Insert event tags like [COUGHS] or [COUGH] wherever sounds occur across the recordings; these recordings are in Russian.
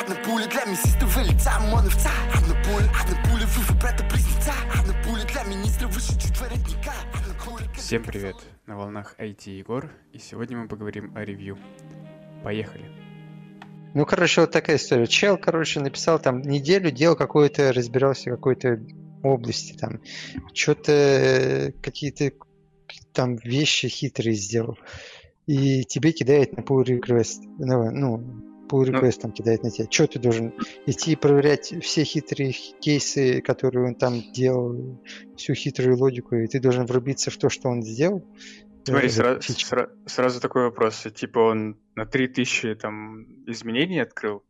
Одна пуля для министра вылетца, моновца Одна пуля, одна пуля, вы брата-близнеца Одна пуля для министра выше чуть воротника Всем привет! На волнах IT Егор, и сегодня мы поговорим о ревью. Поехали! Ну, короче, вот такая история. Чел, короче, написал там неделю, делал какой-то, разбирался в какой-то области, там, что-то, э, какие-то там вещи хитрые сделал. И тебе кидает на pull request. Ну, ну pull ну. request там кидает на тебя. Что ты должен идти проверять все хитрые кейсы, которые он там делал, всю хитрую логику, и ты должен врубиться в то, что он сделал? Смотри, сразу, сразу, сразу такой вопрос. Типа он на 3000 там изменений открыл?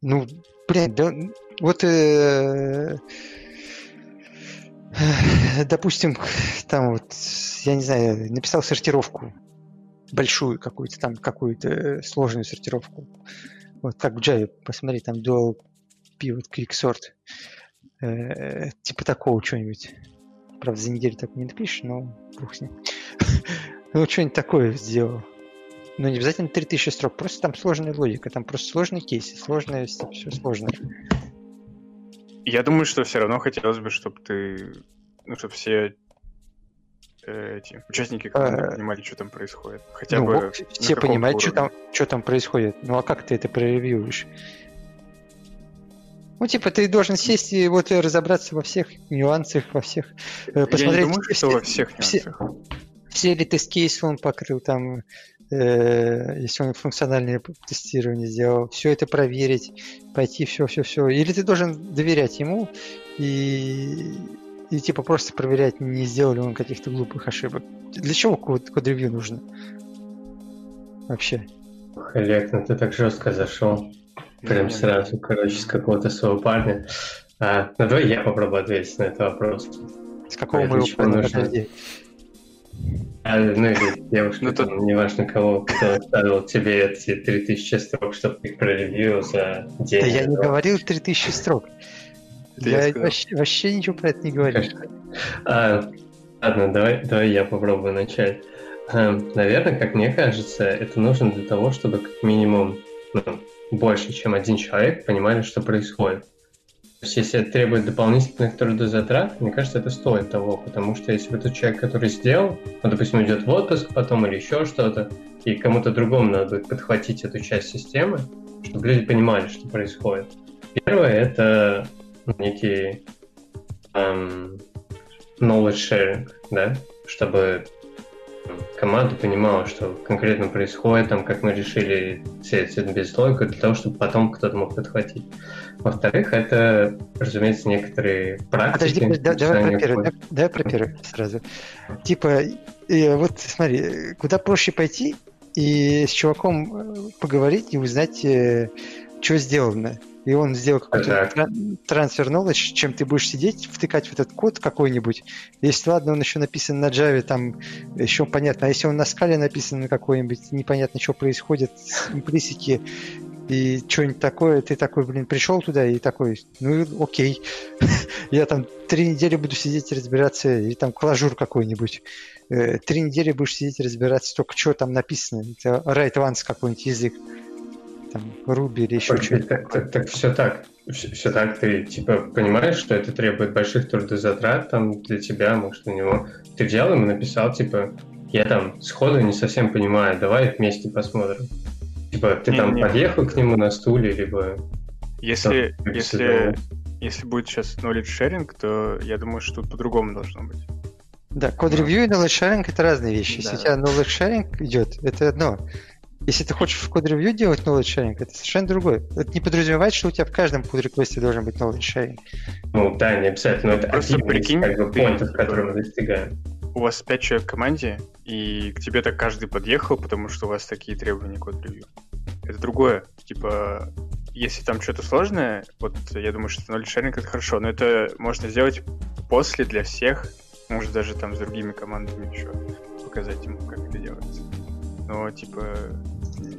Ну, блядь, да, вот э, допустим, там вот, я не знаю, написал сортировку большую какую-то там, какую-то сложную сортировку. Вот как в Java, посмотри, там dual pivot quick sort. Э, типа такого чего-нибудь. Правда, за неделю так не напишешь, но бог с ним. [LAUGHS] ну, что-нибудь такое сделал. Ну, не обязательно 3000 строк, просто там сложная логика, там просто сложные кейсы, сложное, все сложное. Я думаю, что все равно хотелось бы, чтобы ты, ну, чтобы все э, эти участники команды а, понимали, что там происходит. Хотя ну, бы все понимают, что там, что там происходит. Ну а как ты это проревьюешь? Ну, типа, ты должен сесть и вот разобраться во всех нюансах, во всех... Посмотреть, Я не думаю, что все, во всех нюансах. Все, все ли тест-кейсы он покрыл, там, э, если он функциональное тестирование сделал, все это проверить, пойти все-все-все. Или ты должен доверять ему и, и типа просто проверять, не сделал ли он каких-то глупых ошибок. Для чего код, код ревью нужно? Вообще. Олег, ну ты так жестко зашел. Прям сразу, короче, с какого-то своего парня. А, ну давай я попробую ответить на этот вопрос. С какого моего парня? Нужно... А, ну или девушка, ну, там, неважно кого, кто оставил тебе эти 3000 строк, чтобы ты проревью за день. Да я не говорил 3000 строк. Ты я вообще, вообще ничего про это не говорил. А, ладно, давай, давай я попробую начать. А, наверное, как мне кажется, это нужно для того, чтобы как минимум ну, больше, чем один человек понимали, что происходит. То есть, если это требует дополнительных трудозатрат, мне кажется, это стоит того, потому что если бы тот человек, который сделал, он, допустим, идет в отпуск потом или еще что-то, и кому-то другому надо будет подхватить эту часть системы, чтобы люди понимали, что происходит. Первое — это некий um, knowledge sharing, да, чтобы команда понимала, что конкретно происходит, там, как мы решили все эти безлогику, для того, чтобы потом кто-то мог подхватить. Во-вторых, это, разумеется, некоторые практики. Подожди, да, давай про первый, да, давай про первый сразу. Типа, и, вот смотри, куда проще пойти и с чуваком э, поговорить и узнать, э, что сделано и он сделал какой-то трансфер knowledge, чем ты будешь сидеть, втыкать в этот код какой-нибудь. Если, ладно, он еще написан на Java, там еще понятно. А если он на скале написан на какой-нибудь, непонятно, что происходит, имплисики и что-нибудь такое, ты такой, блин, пришел туда и такой, ну, окей, [LAUGHS] я там три недели буду сидеть и разбираться, или там клажур какой-нибудь. Э, три недели будешь сидеть и разбираться, только что там написано. Это write once какой-нибудь язык там, Ruby или еще что-то. Так, так, так, все так. Все, все так. Ты типа понимаешь, что это требует больших трудозатрат там для тебя, может, у него. Ты взял ему написал, типа, я там сходу не совсем понимаю, давай вместе посмотрим. Типа, ты не, там не, подъехал к нему на стуле, либо... Если, там, если, если будет сейчас knowledge sharing, то я думаю, что тут по-другому должно быть. Да, код-ревью и knowledge sharing — это разные вещи. Да. Если у тебя knowledge sharing идет, это одно. Если ты хочешь в код-ревью делать knowledge sharing, это совершенно другое. Это не подразумевает, что у тебя в каждом pull реквесте должен быть knowledge sharing. Ну да, не обязательно. Это Просто один прикинь, из как бы, поинтов, которые мы достигаем. У вас пять человек в команде, и к тебе так каждый подъехал, потому что у вас такие требования код-ревью. Это другое. Типа, если там что-то сложное, вот я думаю, что knowledge sharing это хорошо, но это можно сделать после для всех, может даже там с другими командами еще показать им, как это делается но типа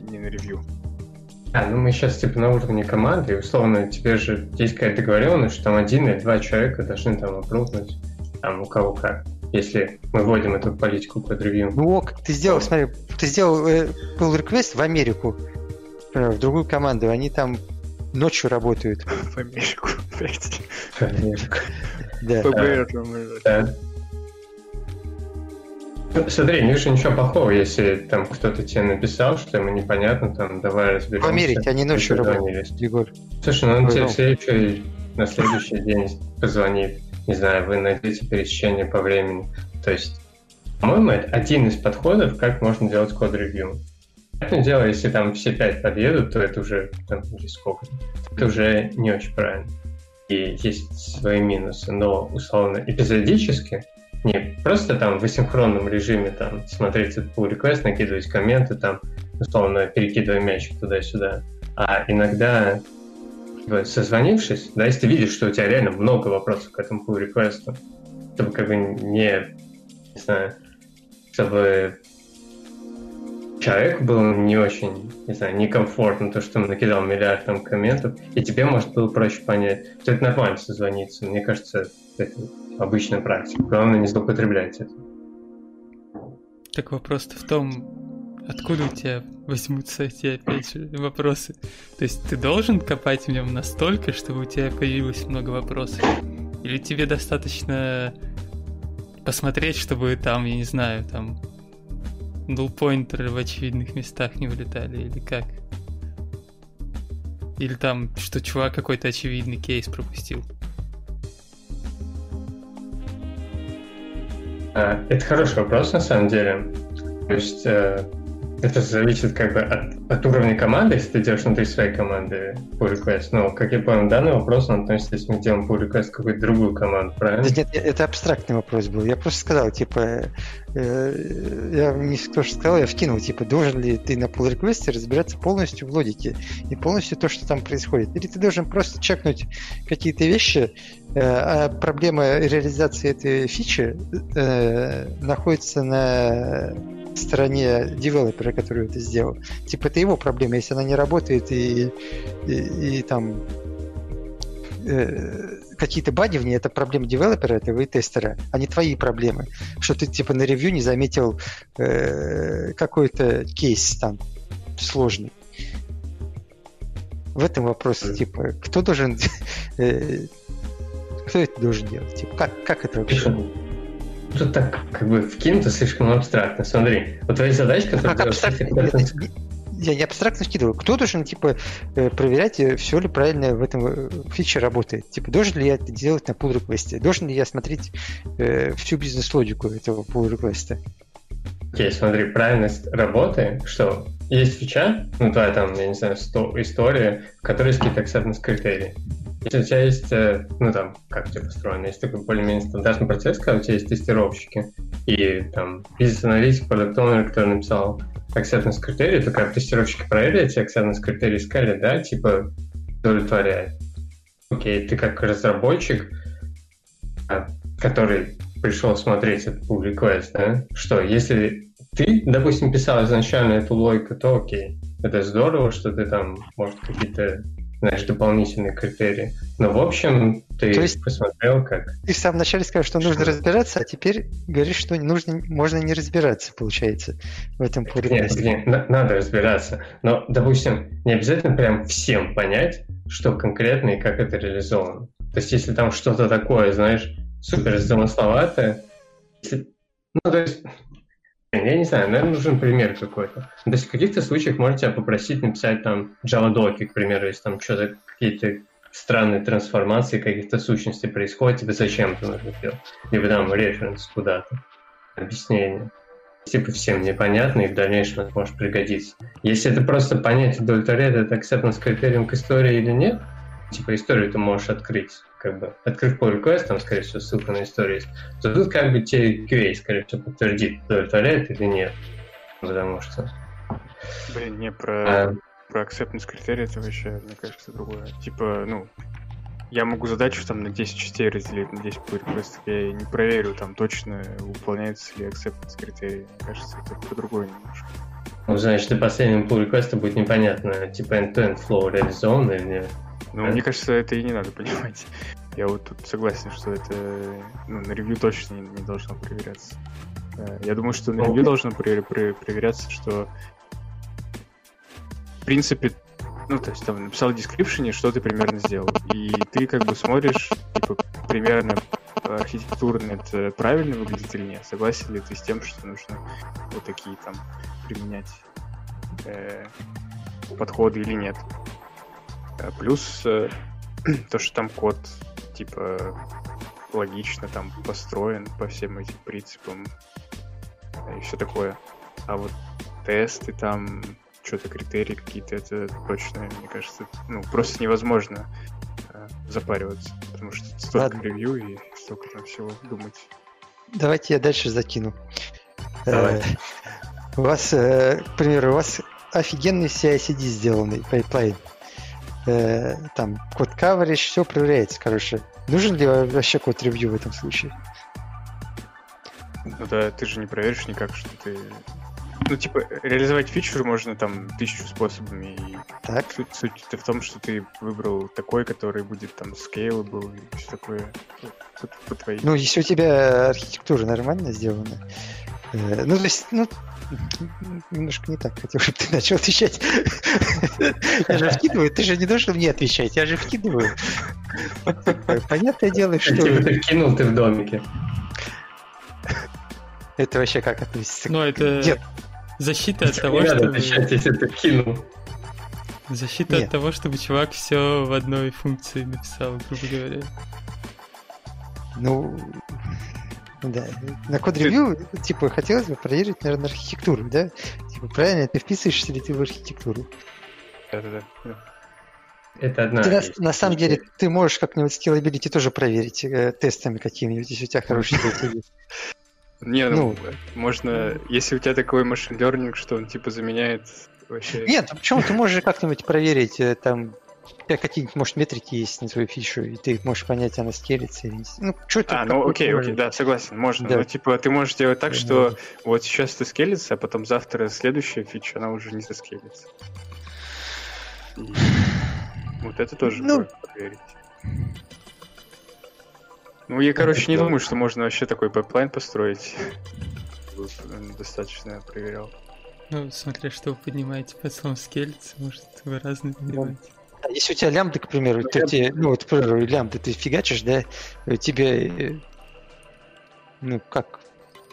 не на ревью. А, ну мы сейчас типа на уровне команды, и условно тебе же есть какая-то договоренность, что там один или два человека должны там опрувнуть, там у кого как, если мы вводим эту политику под ревью. Ну ок, ты сделал, смотри, ты сделал э, pull request в Америку, в другую команду, они там ночью работают. В Америку, [LAUGHS] блядь. Америку. Да. ФБР там, э, Да. Смотри, не вижу ничего плохого, если там кто-то тебе написал, что ему непонятно, там, давай разберемся. В Америке они ночью работают, Егор. Слушай, ну он тебе Ну. в следующий, на следующий [LAUGHS] день позвонит. Не знаю, вы найдете пересечение по времени. То есть, по-моему, это один из подходов, как можно делать код-ревью. Понятное дело, если там все пять подъедут, то это уже, там, или сколько, это уже не очень правильно. И есть свои минусы, но, условно, эпизодически, не просто там в асинхронном режиме там смотреть этот pull request, накидывать комменты, там, условно, перекидывая мячик туда-сюда, а иногда типа, созвонившись, да, если ты видишь, что у тебя реально много вопросов к этому pull request, чтобы как бы не, не знаю, чтобы человеку было не очень, не знаю, некомфортно то, что он накидал миллиард там комментов, и тебе, может, было проще понять, то это нормально созвониться. Мне кажется, это обычная практика. Главное, не злоупотреблять это. Так вопрос-то в том, откуда у тебя возьмутся эти, опять же, вопросы. То есть ты должен копать в нем настолько, чтобы у тебя появилось много вопросов? Или тебе достаточно посмотреть, чтобы там, я не знаю, там null-поинтеры в очевидных местах не вылетали, или как? Или там, что чувак какой-то очевидный кейс пропустил? Это хороший вопрос, на самом деле. То есть э, это зависит как бы от, от уровня команды, если ты делаешь внутри своей команды pull request. Но, как я понял, данный вопрос, он относится, если мы делаем pull request какую-то другую команду, правильно? Да нет, это абстрактный вопрос был. Я просто сказал, типа, я не то, что сказал, я вкинул, типа, должен ли ты на pull request разбираться полностью в логике и полностью то, что там происходит. Или ты должен просто чекнуть какие-то вещи, э, а проблема реализации этой фичи э, находится на стороне девелопера, который это сделал. Типа, это его проблема, если она не работает и, и, и там э, какие-то баги в ней, это проблема девелопера, этого и тестера, а не твои проблемы. Что ты типа на ревью не заметил э, какой-то кейс там сложный. В этом вопрос, Мгм. типа, кто должен... [LAUGHS] э, кто это должен делать? Типа, как, как это вообще? Тут так как бы вкинуто слишком абстрактно. Смотри, вот твоя задачка... Ну, как абстрактно? Я, не абстрактно скидываю. Кто должен, типа, э, проверять, все ли правильно в этом э, фиче работает? Типа, должен ли я это делать на pull request? Должен ли я смотреть э, всю бизнес-логику этого pull request? Окей, смотри, правильность работы, что есть фича, ну твоя там, я не знаю, сто- история, в которой есть какие-то acceptance критерии. Если у тебя есть, э, ну там, как у тебя построено, есть такой более-менее стандартный процесс, когда у тебя есть тестировщики и там бизнес-аналитик, продукт который написал acceptance критерии, то когда тестировщики проверили эти acceptance критерии, сказали, да, типа, удовлетворяет. Окей, ты как разработчик, а, который пришел смотреть этот pull request, да, что если ты, допустим, писал изначально эту логику, то окей, это здорово, что ты там, может, какие-то, знаешь, дополнительные критерии. Но, в общем, ты То есть- посмотрел, как... Ты в самом начале сказал, что нужно разбираться, а теперь говоришь, что нужно, можно не разбираться, получается, в этом pull Нет, нет, на- надо разбираться. Но, допустим, не обязательно прям всем понять, что конкретно и как это реализовано. То есть, если там что-то такое, знаешь, супер замысловатое, если- ну, то есть, я не знаю, наверное, нужен пример какой-то. То есть, в каких-то случаях можете попросить написать там Java доки, к примеру, если там что-то, какие-то странные трансформации каких-то сущностей происходят, тебе зачем это нужно делать? Либо там референс куда-то, объяснение типа всем непонятно и в дальнейшем это может пригодиться. Если это просто понять, удовлетворяет это acceptance критерием к истории или нет, типа историю ты можешь открыть, как бы, открыв pull request, там, скорее всего, ссылка на историю есть, то тут как бы тебе QA, скорее всего, подтвердит, удовлетворяет или нет. Потому что... Блин, не про, а, про acceptance критерии это вообще, мне кажется, другое. Типа, ну, я могу задачу там на 10 частей разделить, на 10 pull requestов, я не проверю там точно, выполняется ли acceptance критерий. Мне кажется, это про другое немножко. ну, значит, до последнего pull request будет непонятно, типа end-to-end flow реализован или нет. Ну, Да. мне [LAUGHS] кажется, это и не надо понимать. Я вот тут согласен, что это ну, на ревью точно не, не должно проверяться. Э, Я думаю, что на ревью должно про- про- проверяться, что в принципе ну, то есть там написал в description, что ты примерно сделал. И ты как бы смотришь, типа, примерно архитектурно это правильно выглядит или нет. Согласен ли ты с тем, что нужно вот такие там применять э, подходы или нет. Э, плюс э, [CLEARS THROAT] то, что там код, типа, логично там построен по всем этим принципам и все такое. А вот тесты там, что-то критерии какие-то, это точно, мне кажется, ну, просто невозможно э, запариваться, потому что столько Ладно. ревью и столько там всего думать. Давайте я дальше закину. Давай. Э, У вас, э, к примеру, у вас офигенный CI/CD сделанный pipeline. Э, Там код coverage, все проверяется, короче. Нужен ли вообще код ревью в этом случае? Ну да, ты же не проверишь никак, что ты... Ну, типа, реализовать фичу можно там тысячу способами, и Так, суть, суть в том, что ты выбрал такой, который будет там scalable и все такое ну, по, по твоей... ну если у тебя архитектура нормально сделана, э, ну то есть, ну немножко не так хотел, чтобы ты начал отвечать. Я же вкидываю, ты же не должен мне отвечать, я же вкидываю. Понятное дело, что ты кинул, ты в домике. это вообще как относится? Но это Нет, защита от того, чтобы... отвечать, если ты кинул. Защита Нет. от того, чтобы чувак все в одной функции написал, грубо говоря. Ну, да. На код ревью, типа, хотелось бы проверить, наверное, архитектуру, да? Типа, правильно ты вписываешься ли ты в архитектуру? Да-да-да. да. Это одна Ты на, на самом деле, ты можешь как-нибудь scalability тоже проверить э, тестами какими-нибудь, если у тебя хороший [LAUGHS] скилл. Не, ну, Ну. можно... Если у тебя такой машин learning, что он типа заменяет вообще... Нет, ну почему? Ты можешь как-нибудь проверить, э, там, тебя какие-нибудь, может, метрики есть на твою фишу, и ты можешь понять, она скелится или не. Ну, что ты А, ну окей, окей, да, согласен, можно. Да. Но типа ты можешь сделать так, Да. что вот сейчас ты скейлится, а потом завтра следующая фича, она уже не заскейлится. И Вот это тоже Ну. можно проверить. Ну, я, короче, не думаю, что можно вообще такой pipeline построить. Достаточно проверял. Ну, смотря что вы понимаете под словом скейлиться, может, вы разные понимаете. А Если у тебя лямбда, к примеру, Ну, то тебе, ну вот, к примеру, лямбда ты фигачишь, да, э, тебе, э, ну как,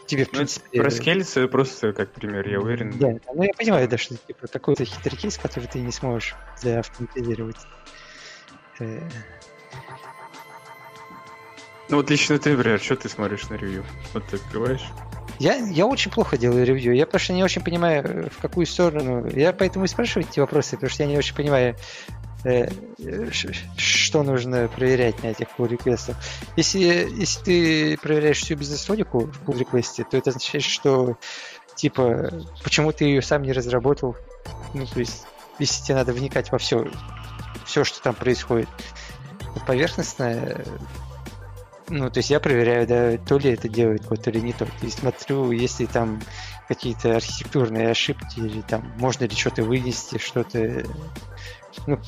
тебе, в Ну, принципе... Про э, скелется просто как пример, я уверен. Да, ну я понимаю, да, что типа какой-то хитрый кейс, который ты не сможешь заавтоматизировать. Э, Ну вот лично ты, например, что ты смотришь на ревью? Вот ты открываешь? Я, я очень плохо делаю ревью. Я просто не очень понимаю, в какую сторону. Я поэтому и спрашиваю эти вопросы, потому что я не очень понимаю, что нужно проверять на этих pull реквестах. Если, если ты проверяешь всю бизнес-логику в pull реквесте, то это означает, что типа почему ты ее сам не разработал. Ну, то есть, если тебе надо вникать во все, все, что там происходит. Поверхностно ну, то есть я проверяю, да, то ли это делает код, то ли не то. Есть смотрю, если там какие-то архитектурные ошибки, или там можно ли что-то вынести, что-то... Ну,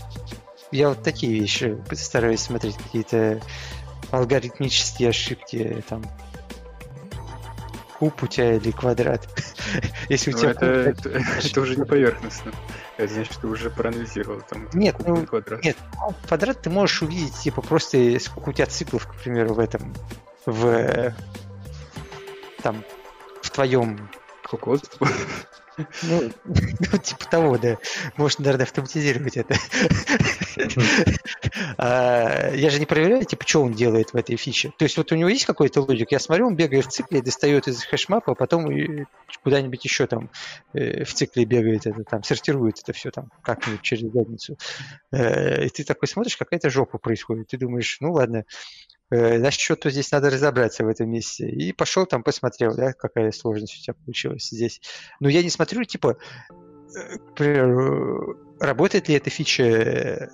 я вот такие вещи стараюсь смотреть, какие-то алгоритмические ошибки, там, куб у тебя или квадрат. [LAUGHS] Если у Ну, тебя это, куб, это, это уже не поверхностно. Это значит, ты уже проанализировал там Нет, куб ну, квадрат. Нет, ну, квадрат ты можешь увидеть, типа, просто сколько у тебя циклов, к примеру, в этом, в там, в твоем, Кокос. ну, [LAUGHS] ну, типа того, да. Можно, наверное, автоматизировать это. А, Я же не проверяю, типа, что он делает в этой фиче. То есть вот у него есть какой-то логик, я смотрю, он бегает в цикле, достает из хэшмапа, а потом куда-нибудь еще там э, в цикле бегает это, там, сортирует это все там как-нибудь через задницу. Э, И ты такой смотришь, какая-то жопа происходит. Ты думаешь, ну ладно, э, значит, что-то здесь надо разобраться в этом месте. И пошел там, посмотрел, да, какая сложность у тебя получилась здесь. Но я не смотрю, типа, э, к примеру, работает ли эта фича э,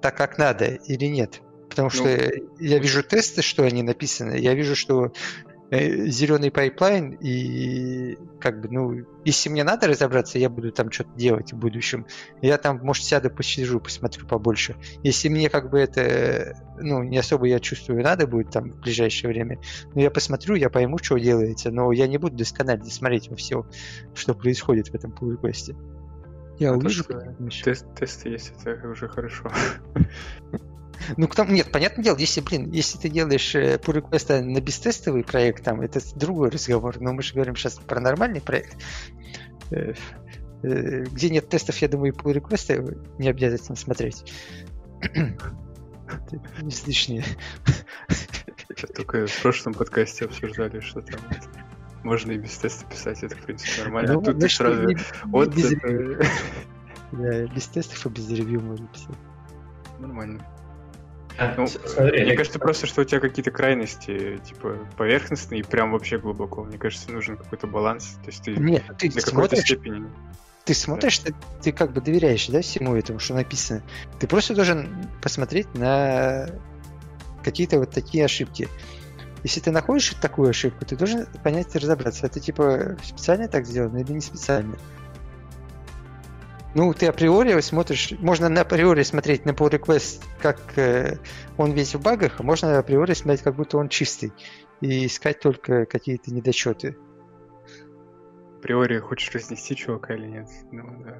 так, как надо или нет. Потому что я вижу тесты, что они написаны, я вижу, что зеленый pipeline, и как бы, ну, если мне надо разобраться, я буду там что-то делать в будущем. Я там, может, сяду, посижу, посмотрю побольше. Если мне как бы это, ну, не особо я чувствую, надо будет там в ближайшее время, ну, я посмотрю, я пойму, что делается, но я не буду досконально смотреть во все, что происходит в этом request. Я А увижу. тест- тесты есть, это уже хорошо. [LAUGHS] Ну, к тому, нет, понятное дело, если, блин, если ты делаешь э, pull request на бестестовый проект, там, это другой разговор, но мы же говорим сейчас про нормальный проект, э, э, где нет тестов, я думаю, и pull request не обязательно смотреть. [CLEARS THROAT] Излишнее. Сейчас только в прошлом подкасте обсуждали, что там можно и без теста писать, это, в принципе, нормально. Ну, Тут ты значит, сразу... не- Вот без это. Да, без тестов и без ревью можно писать. нормально. А, Ну, смотри, Мне кажется, просто, что у тебя какие-то крайности, типа, поверхностные и прям вообще глубоко. Мне кажется, нужен какой-то баланс. То есть ты Нет, ты до какой-то смотришь, степени... ты смотришь, ты, ты как бы доверяешь, да, всему этому, что написано. Ты просто должен посмотреть на какие-то вот такие ошибки. Если ты находишь такую ошибку, ты должен понять и разобраться, это типа специально так сделано или не специально. Ну, ты априори смотришь, можно на априори смотреть на pull request, как э, он весь в багах, а можно априори смотреть, как будто он чистый, и искать только какие-то недочеты. Априори хочешь разнести чувака или нет? Ну, да.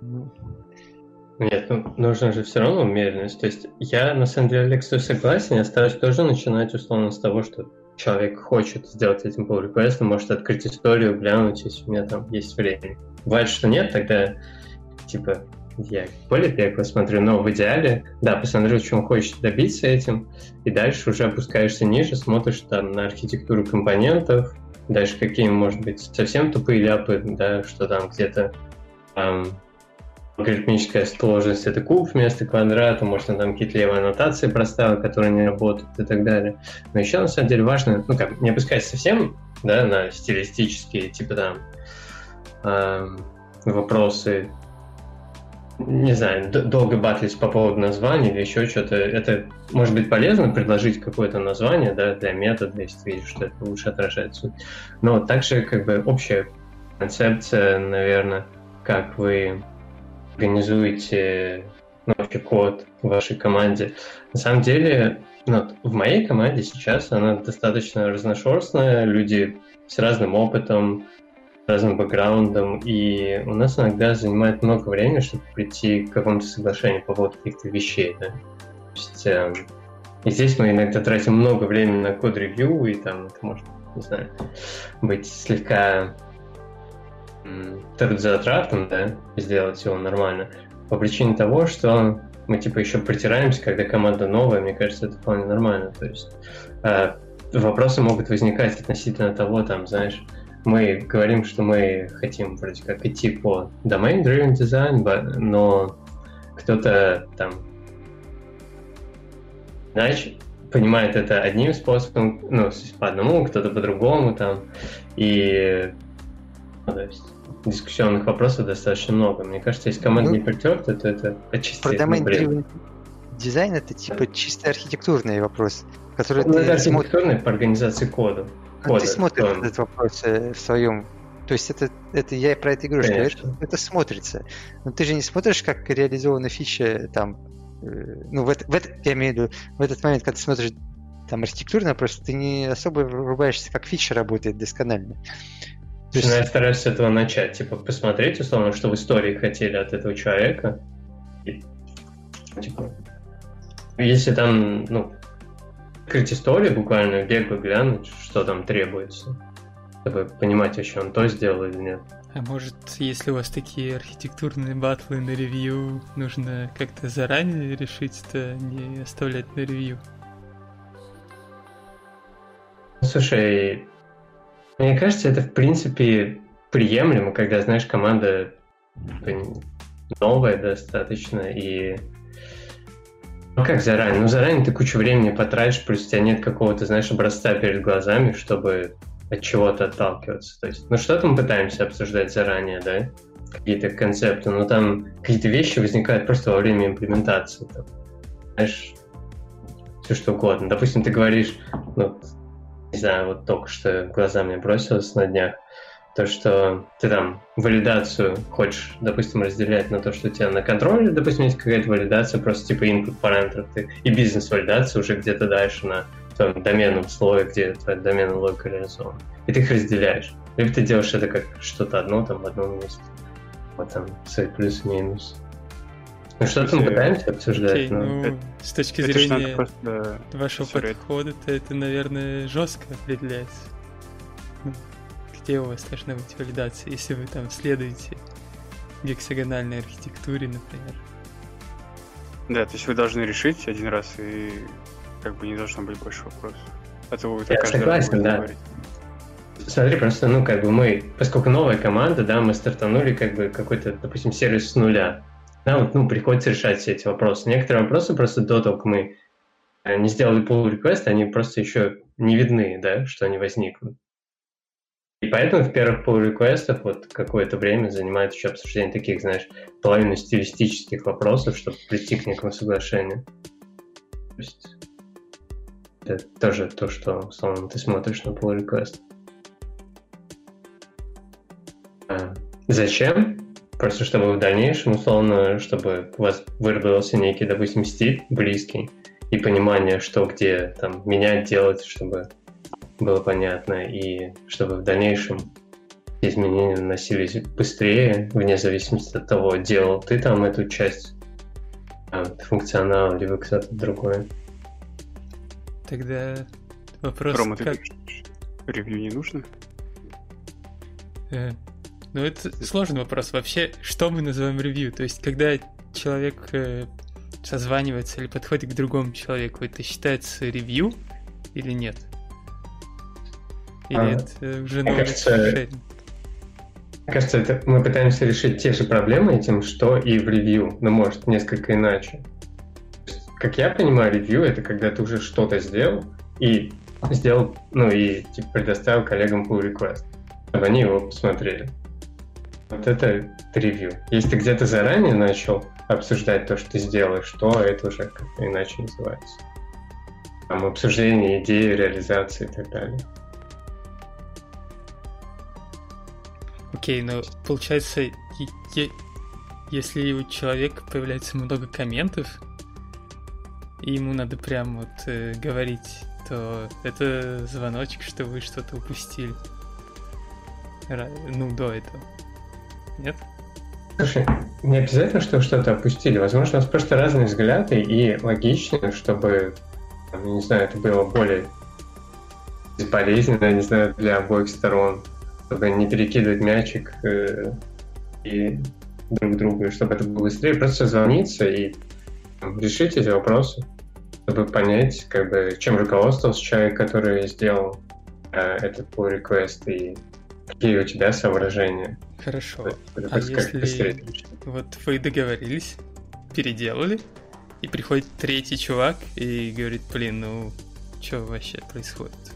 Ну, Нет, ну, нужно же все равно умеренность. То есть я, на самом деле, Алекс, согласен. Я стараюсь тоже начинать, условно, с того, что человек хочет сделать этим pull request, может открыть историю, глянуть, если у меня там есть время. Бывает, что нет, тогда, типа, я более бегло смотрю, но в идеале, да, посмотрю, он хочет добиться этим, и дальше уже опускаешься ниже, смотришь там на архитектуру компонентов, дальше какие, может быть, совсем тупые ляпы, да, что там где-то эм, алгоритмическая сложность это куб вместо квадрата, может, он там какие-то левые аннотации проставил, которые не работают и так далее. Но еще, на самом деле, важно, ну, как, не опускать совсем, да, на стилистические, типа там, эм, вопросы, не знаю, долго батлить по поводу названия или еще что-то. Это может быть полезно предложить какое-то название, да, для метода, если ты видишь, что это лучше отражает суть. Но также, как бы, общая концепция, наверное, как вы организуете ну, вообще код в вашей команде. На самом деле, ну, в моей команде сейчас она достаточно разношерстная, люди с разным опытом, разным бэкграундом, и у нас иногда занимает много времени, чтобы прийти к какому-то соглашению по поводу каких-то вещей, да. То есть, эм, и здесь мы иногда тратим много времени на код-ревью, и там это может, не знаю, быть слегка трудозатратным, да, сделать его нормально, по причине того, что мы типа еще притираемся, когда команда новая, мне кажется, это вполне нормально. То есть э, вопросы могут возникать относительно того, там, знаешь, мы говорим, что мы хотим вроде как идти по domain-driven design, но кто-то там иначе понимает это одним способом, ну, по одному, кто-то по-другому там, и ну, то есть дискуссионных вопросов достаточно много. Мне кажется, если команда Ну, не притерта, то это отчасти Про это domain бред. driven дизайн это типа чисто архитектурный вопрос, который Ну, это ты архитектурный по организации кода. Кода, ты смотришь этот вопрос э, в своем. То есть это, это я и про это и говорю, что Конечно. это, это смотрится. Но ты же не смотришь, как реализована фича там. э, ну, в, это- в это- я имею в виду, в этот момент, когда ты смотришь там архитектурно, просто ты не особо врубаешься, как фича работает досконально. То есть- Ну, я стараюсь с этого начать, типа посмотреть, условно, что в истории хотели от этого человека. И, типа, если там, ну, открыть историю буквально, бегло глянуть, что там требуется, чтобы понимать, вообще он то сделал или нет. А может, если у вас такие архитектурные батлы на ревью, нужно как-то заранее решить это, не оставлять на ревью? Ну, Слушай, мне кажется, это в принципе приемлемо, когда, знаешь, команда новая достаточно, и ну как заранее? Ну заранее ты кучу времени потратишь, плюс у тебя нет какого-то, знаешь, образца перед глазами, чтобы от чего-то отталкиваться. То есть, ну что-то мы пытаемся обсуждать заранее, да? Какие-то концепты, но там какие-то вещи возникают просто во время имплементации. Там, знаешь, все что угодно. Допустим, ты говоришь, ну, не знаю, вот только что глаза мне бросилось на днях, то, что ты там валидацию хочешь, допустим, разделять на то, что у тебя на контроле, допустим, есть какая-то валидация, просто типа input параметров, ты, и бизнес-валидация уже где-то дальше на твоем доменном слое, где твоя доменная логика реализована. И ты их разделяешь. Либо ты делаешь это как что-то одно там в одном месте. вот там свои плюс-минус. Ну что-то мы пытаемся обсуждать, Окей, но... ну, это- с точки Это зрения просто... вашего подхода, то это, наверное, жестко определяется. Где у вас должна быть валидация, если вы там следуете гексагональной архитектуре, например. Да, то есть вы должны решить один раз, и как бы не должно быть больше вопросов. А то вы так Я согласен, да. говорить. Смотри, просто, ну, как бы мы, поскольку новая команда, да, мы стартанули как бы какой-то, допустим, сервис с нуля. Да, вот, ну, приходится решать все эти вопросы. Некоторые вопросы просто до того, как мы э, не сделали pull request, они просто еще не видны, да, что они возникнут. И поэтому в первых pull реквестах вот какое-то время занимает еще обсуждение таких, знаешь, половину стилистических вопросов, чтобы прийти к некому соглашению. То есть это тоже то, что, условно, ты смотришь на pull request. А, Зачем? Просто чтобы в дальнейшем, условно, чтобы у вас выработался некий, допустим, стиль близкий и понимание, что где там менять, делать, чтобы было понятно, и чтобы в дальнейшем изменения наносились быстрее, вне зависимости от того, делал ты там эту часть а, функционала, либо кто-то другой. Тогда вопрос, Рома, ты как... пишешь, ревью не нужно? Э, Ну, это сложный вопрос. Вообще, что мы называем ревью? То есть, когда человек э, созванивается или подходит к другому человеку, это считается ревью или нет? Или А, это уже мне кажется? Мне кажется, это мы пытаемся решить те же проблемы этим, что и в ревью, но может несколько иначе. Как я понимаю, ревью это когда ты уже что-то сделал и сделал, ну и типа, предоставил коллегам pull request, чтобы они его посмотрели. Вот это ревью. Если ты где-то заранее начал обсуждать то, что ты сделаешь, то это уже как-то иначе называется. Там обсуждение идеи, реализации и так далее. Окей, но получается, если у человека появляется много комментов, и ему надо прям вот э, говорить, то это звоночек, что вы что-то упустили. Ра- Ну, до этого. Нет? Слушай, не обязательно, что что-то опустили. Возможно, у нас просто разные взгляды, и логично, чтобы, не знаю, это было более безболезненно, я не знаю, для обоих сторон, чтобы не перекидывать мячик э, и друг другу, и чтобы это было быстрее, просто звониться и там, решить эти вопросы, чтобы понять, как бы, чем руководствовался человек, который сделал э, этот pull request, и какие у тебя соображения. Хорошо. А как быстрее если решить. вот вы договорились, переделали, и приходит третий чувак и говорит, блин, ну, что вообще происходит?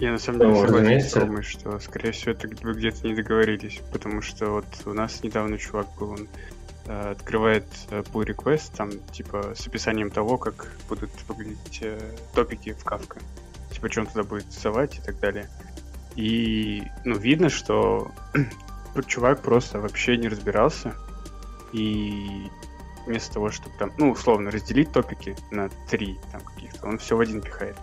Я на самом деле Ну, согласен с. Ромой, что, скорее всего, это вы где-то не договорились, потому что вот у нас недавно чувак был, он э, открывает э, pull request, там, типа, с описанием того, как будут выглядеть э, топики в Kafka. Типа, что он туда будет рисовать и так далее. И, ну, видно, что [CLEARS THROAT] чувак просто вообще не разбирался, и вместо того, чтобы там, ну, условно, разделить топики на три там каких-то, он все в один пихает.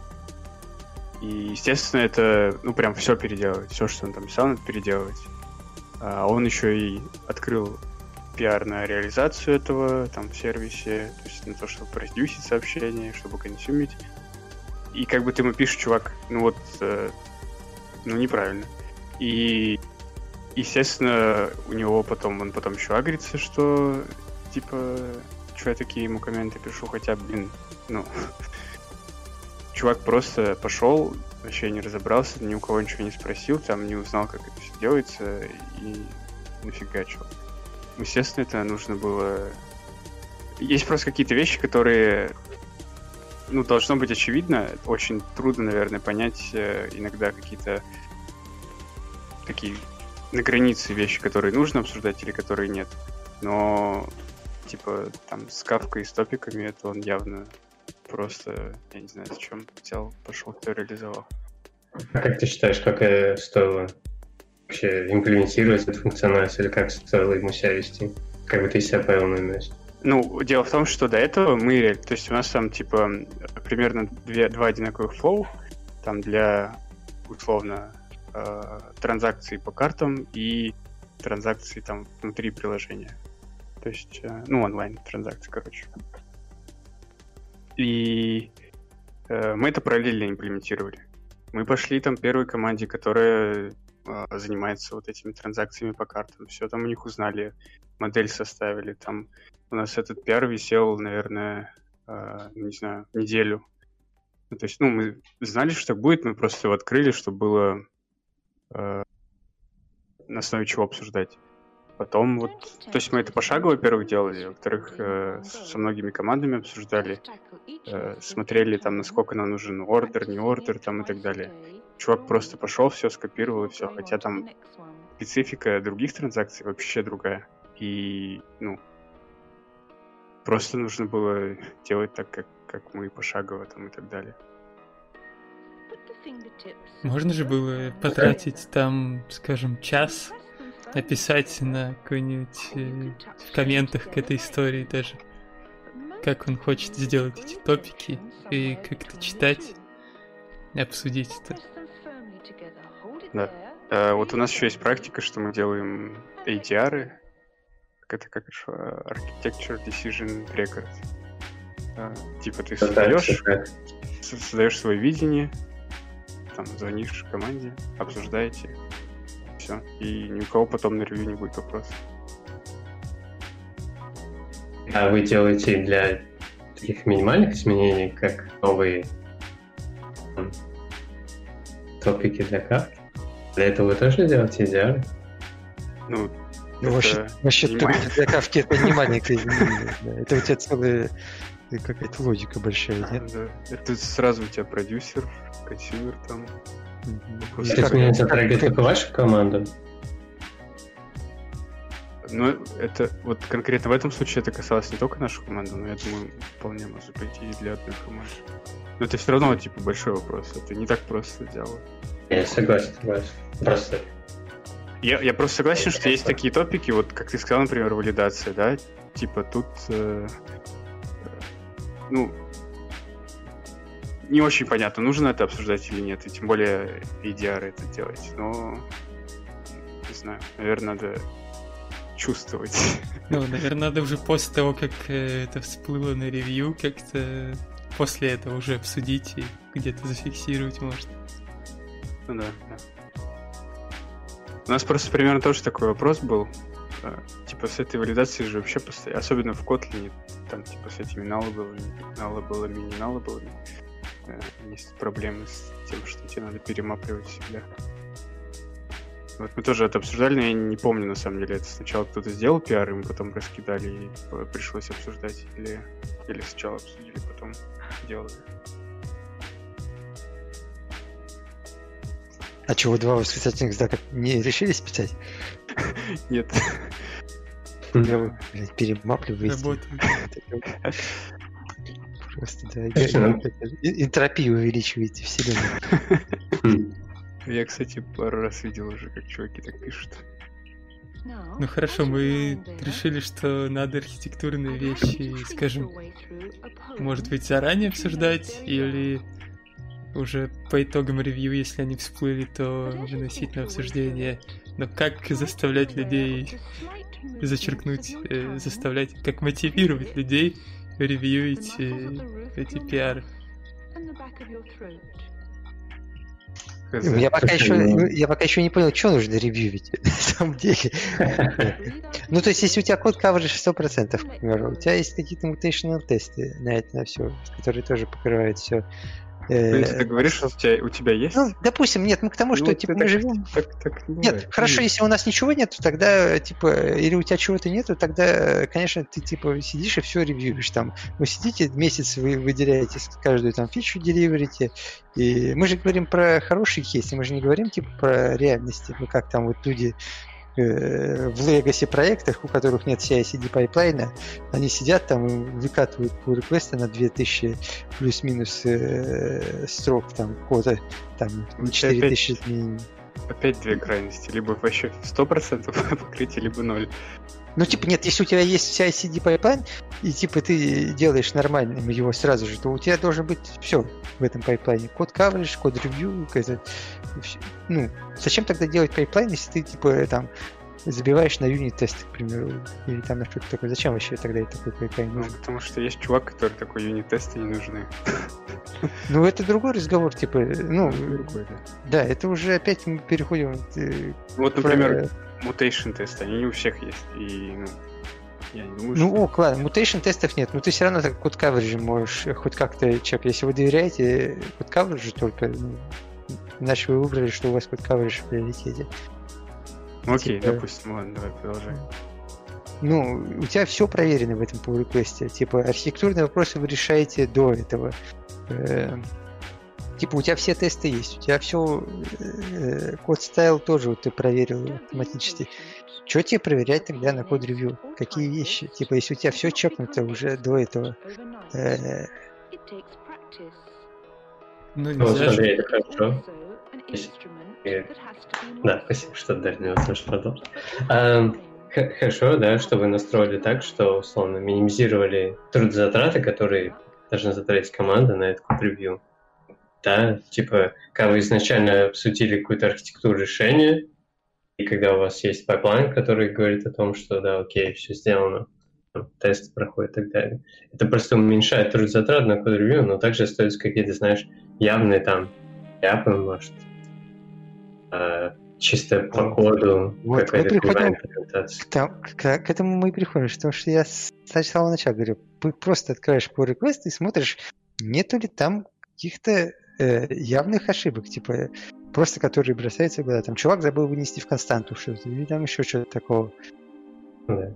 И, естественно, это, ну, прям все переделывать. Все, что он там писал, надо переделывать. А он еще и открыл пиар на реализацию этого там в сервисе, то есть на то, чтобы продюсить сообщение, чтобы консюмить. И как бы ты ему пишешь, чувак, ну вот, э, ну неправильно. И, естественно, у него потом, он потом еще агрится, что, типа, что я такие ему комменты пишу, хотя, блин, ну, [LAUGHS] чувак просто пошел, вообще не разобрался, ни у кого ничего не спросил, там не узнал, как это все делается, и нафигачил. Естественно, это нужно было... Есть просто какие-то вещи, которые, ну, должно быть очевидно. Очень трудно, наверное, понять э, иногда какие-то такие на границе вещи, которые нужно обсуждать или которые нет. Но, типа, там, с кавкой и с топиками, это он явно просто, я не знаю, зачем взял, пошел, кто реализовал. А как ты считаешь, как стоило вообще имплементировать эту функциональность, или как стоило ему себя вести? Как бы ты себя повел на месте? Ну, дело в том, что до этого мы, то есть у нас там, типа, примерно две, два одинаковых флоу, там для, условно, э, транзакций по картам и транзакции там внутри приложения. То есть, э, ну, онлайн транзакции, короче. И э, мы это параллельно имплементировали. Мы пошли там первой команде, которая э, занимается вот этими транзакциями по картам. Все там у них узнали, модель составили. Там у нас этот пиар висел, наверное, э, не знаю, неделю. Ну, то есть, ну, мы знали, что так будет, мы просто его открыли, чтобы было э, на основе чего обсуждать. Потом вот, то есть мы это пошагово, во-первых, делали, во-вторых, э, со многими командами обсуждали, э, смотрели там, насколько нам нужен ордер, не ордер там и так далее. Чувак просто пошел, все скопировал и все, хотя там специфика других транзакций вообще другая. И, ну, просто нужно было делать так, как, как мы пошагово там и так далее. Можно же было потратить там, скажем, час написать на какой-нибудь э, в комментах к этой истории даже, как он хочет сделать эти топики и как-то читать и обсудить это. Да. А, вот у нас еще есть практика, что мы делаем ADR, как это как еще Architecture Decision Record. А, типа ты создаешь, создаешь свое видение, там звонишь команде, обсуждаете, все. И ни у кого потом на ревью не будет вопросов. А вы делаете для таких минимальных изменений, как новые топики для Кафки? Для этого вы тоже делаете ADR ы? Ну, Ну, вообще, вообще топики для Кафки это не маленькое [LAUGHS] изменение. Это у тебя целая какая-то логика большая, нет? Да. Это сразу у тебя producer, consumer там. Как- меня как- только вашу команду? Но это вот конкретно в этом случае это касалось не только нашу команду, но я думаю, вполне может быть и для одной команды. Но это все равно типа большой вопрос. Это не так просто делать. Я согласен, согласен. Просто Я, я просто согласен, что есть такие топики, вот как ты сказал, например, валидация, да, типа тут, э, ну, не очень понятно, нужно это обсуждать или нет, и тем более EDR это делать, но, не знаю, наверное, надо чувствовать. [LAUGHS] Ну, наверное, надо уже после того, как э, это всплыло на ревью, как-то после этого уже обсудить и где-то зафиксировать, может. Ну да, да. У нас просто примерно тоже такой вопрос был. Э, Типа с этой валидацией же вообще постоянно, особенно в Kotlin, там типа с этими налобовыми, налобовыми, не налобовыми, э, есть проблемы с тем, что тебе надо перемапливать всегда. Вот мы тоже это обсуждали, но я не помню на самом деле. Это сначала кто-то сделал пиар, и мы потом раскидали, и пришлось обсуждать. Или, или сначала обсудили, потом делали. А чего два восклицательных знака не решились писать? [LAUGHS] Нет. Я перемапливаете. Работает. [LAUGHS] Просто, да, Слушай, ну- энтропию увеличиваете вселенную. хм, Я, кстати, пару раз видел уже, как чуваки так пишут. Ну хорошо, мы решили, что надо архитектурные вещи, скажем, может быть, заранее обсуждать или уже по итогам ревью, если они всплыли, то выносить на обсуждение. Но как заставлять людей зачеркнуть, э, заставлять, как мотивировать людей ревьюить э, эти пиары? Я пока, еще, ну, я пока еще не понял, что нужно ревьюить [LAUGHS] на самом деле. [LAUGHS] Ну, то есть, если у тебя код coverage 100%, к примеру, у тебя есть какие-то mutational тесты на это, на все, которые тоже покрывают все. Ну, если ты говоришь, что у тебя, у тебя есть... Ну, допустим, нет, мы к тому, что, Ну, типа, ты мы так- живем... [LAUGHS] Так, так не Нет, бывает. хорошо, если у нас ничего нет, тогда, типа, или у тебя чего-то нету, тогда, конечно, ты, типа, сидишь и все ревьюешь там. Вы сидите, месяц вы выделяете каждую там фичу, деливерите, и мы же говорим про хорошие кейсы, мы же не говорим, типа, про реальности, ну, как там вот люди э, в legacy проектах, у которых нет CI-CD pipeline а, они сидят там и выкатывают pull request ы на 2000 плюс-минус э, строк там кода, там Ну, тебя 4000 изменений. Опять две крайности. Либо вообще 100% [LAUGHS] покрытие, либо ноль. Ну, типа, нет, если у тебя есть CI-CD pipeline, и типа ты делаешь нормальным его сразу же, то у тебя должен быть все в этом pipeline е. Code coverage, code review. Ну, зачем тогда делать pipeline, если ты, типа, там, забиваешь на юнит-тесты, к примеру, или там на что-то такое. Зачем вообще тогда и такой Ну, нужен? потому что есть чувак, который такой юнит-тесты не нужны. Ну, это другой разговор, типа, ну, Другой, да. это уже опять мы переходим э, Вот, например, mutation тесты, они не у всех есть. И, ну, я не думаю, Ну, что... ок, ладно, mutation тестов нет, но ты все равно так code coverage можешь хоть как-то чек. Если вы доверяете code coverage только, ну, иначе вы выбрали, что у вас code coverage в приоритете. Ну, окей, типа- допустим, ладно, давай продолжай. Ну, у тебя все проверено в этом pull request. Типа, архитектурные вопросы вы решаете до этого. Э, Типа, у тебя все тесты есть, у тебя все code style тоже вот ты проверил автоматически. Что тебе проверять тогда на код ревью? Какие вещи? Типа, если у тебя все чекнуто уже до этого, э, Ну, Ну, же. смотри, это хорошо. Да, спасибо, что дали мне возможность продолжить. А, Хорошо, да, что вы настроили так, что, условно, минимизировали трудозатраты, которые должны затратить команда на этот код-ревью. Да, типа, когда вы изначально обсудили какую-то архитектуру решения, и когда у вас есть pipeline, который говорит о том, что, да, окей, все сделано, там, тест проходит и так далее. Это просто уменьшает трудозатраты на code review, но также остаются какие-то, знаешь, явные там ляпы, может, а, чисто по коду, Вот, мы приходим. К, там- к- к этому мы и приходим, потому что я с самого начала говорю, просто открываешь pull request и смотришь, нету ли там каких-то э, явных ошибок, типа просто которые бросаются в глаза. Там чувак забыл вынести в константу что-то, или там еще что-то такого. Да.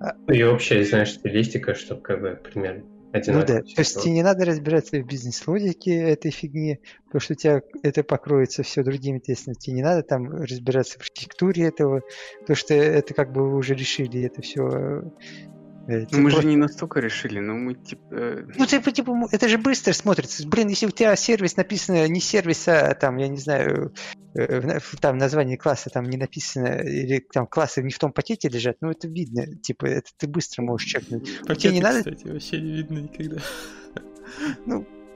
А- Ну и общая, знаешь, стилистика, чтобы как бы примерно Ну да, то есть тебе не надо разбираться в бизнес-логике этой фигни, потому что у тебя это покроется все другими тестами. Тебе не надо там разбираться в архитектуре этого, потому что это как бы вы уже решили это все. Ну, мы же не настолько решили, но мы, типа... Ну, типа, типа, это же быстро смотрится. Блин, если у тебя сервис написано не сервис, а там, я не знаю, э, там название класса там не написано, или там классы не в том пакете лежат, ну, это видно. Типа, это ты быстро можешь чекнуть. Пакеты, тебе не надо- кстати, вообще не видно никогда.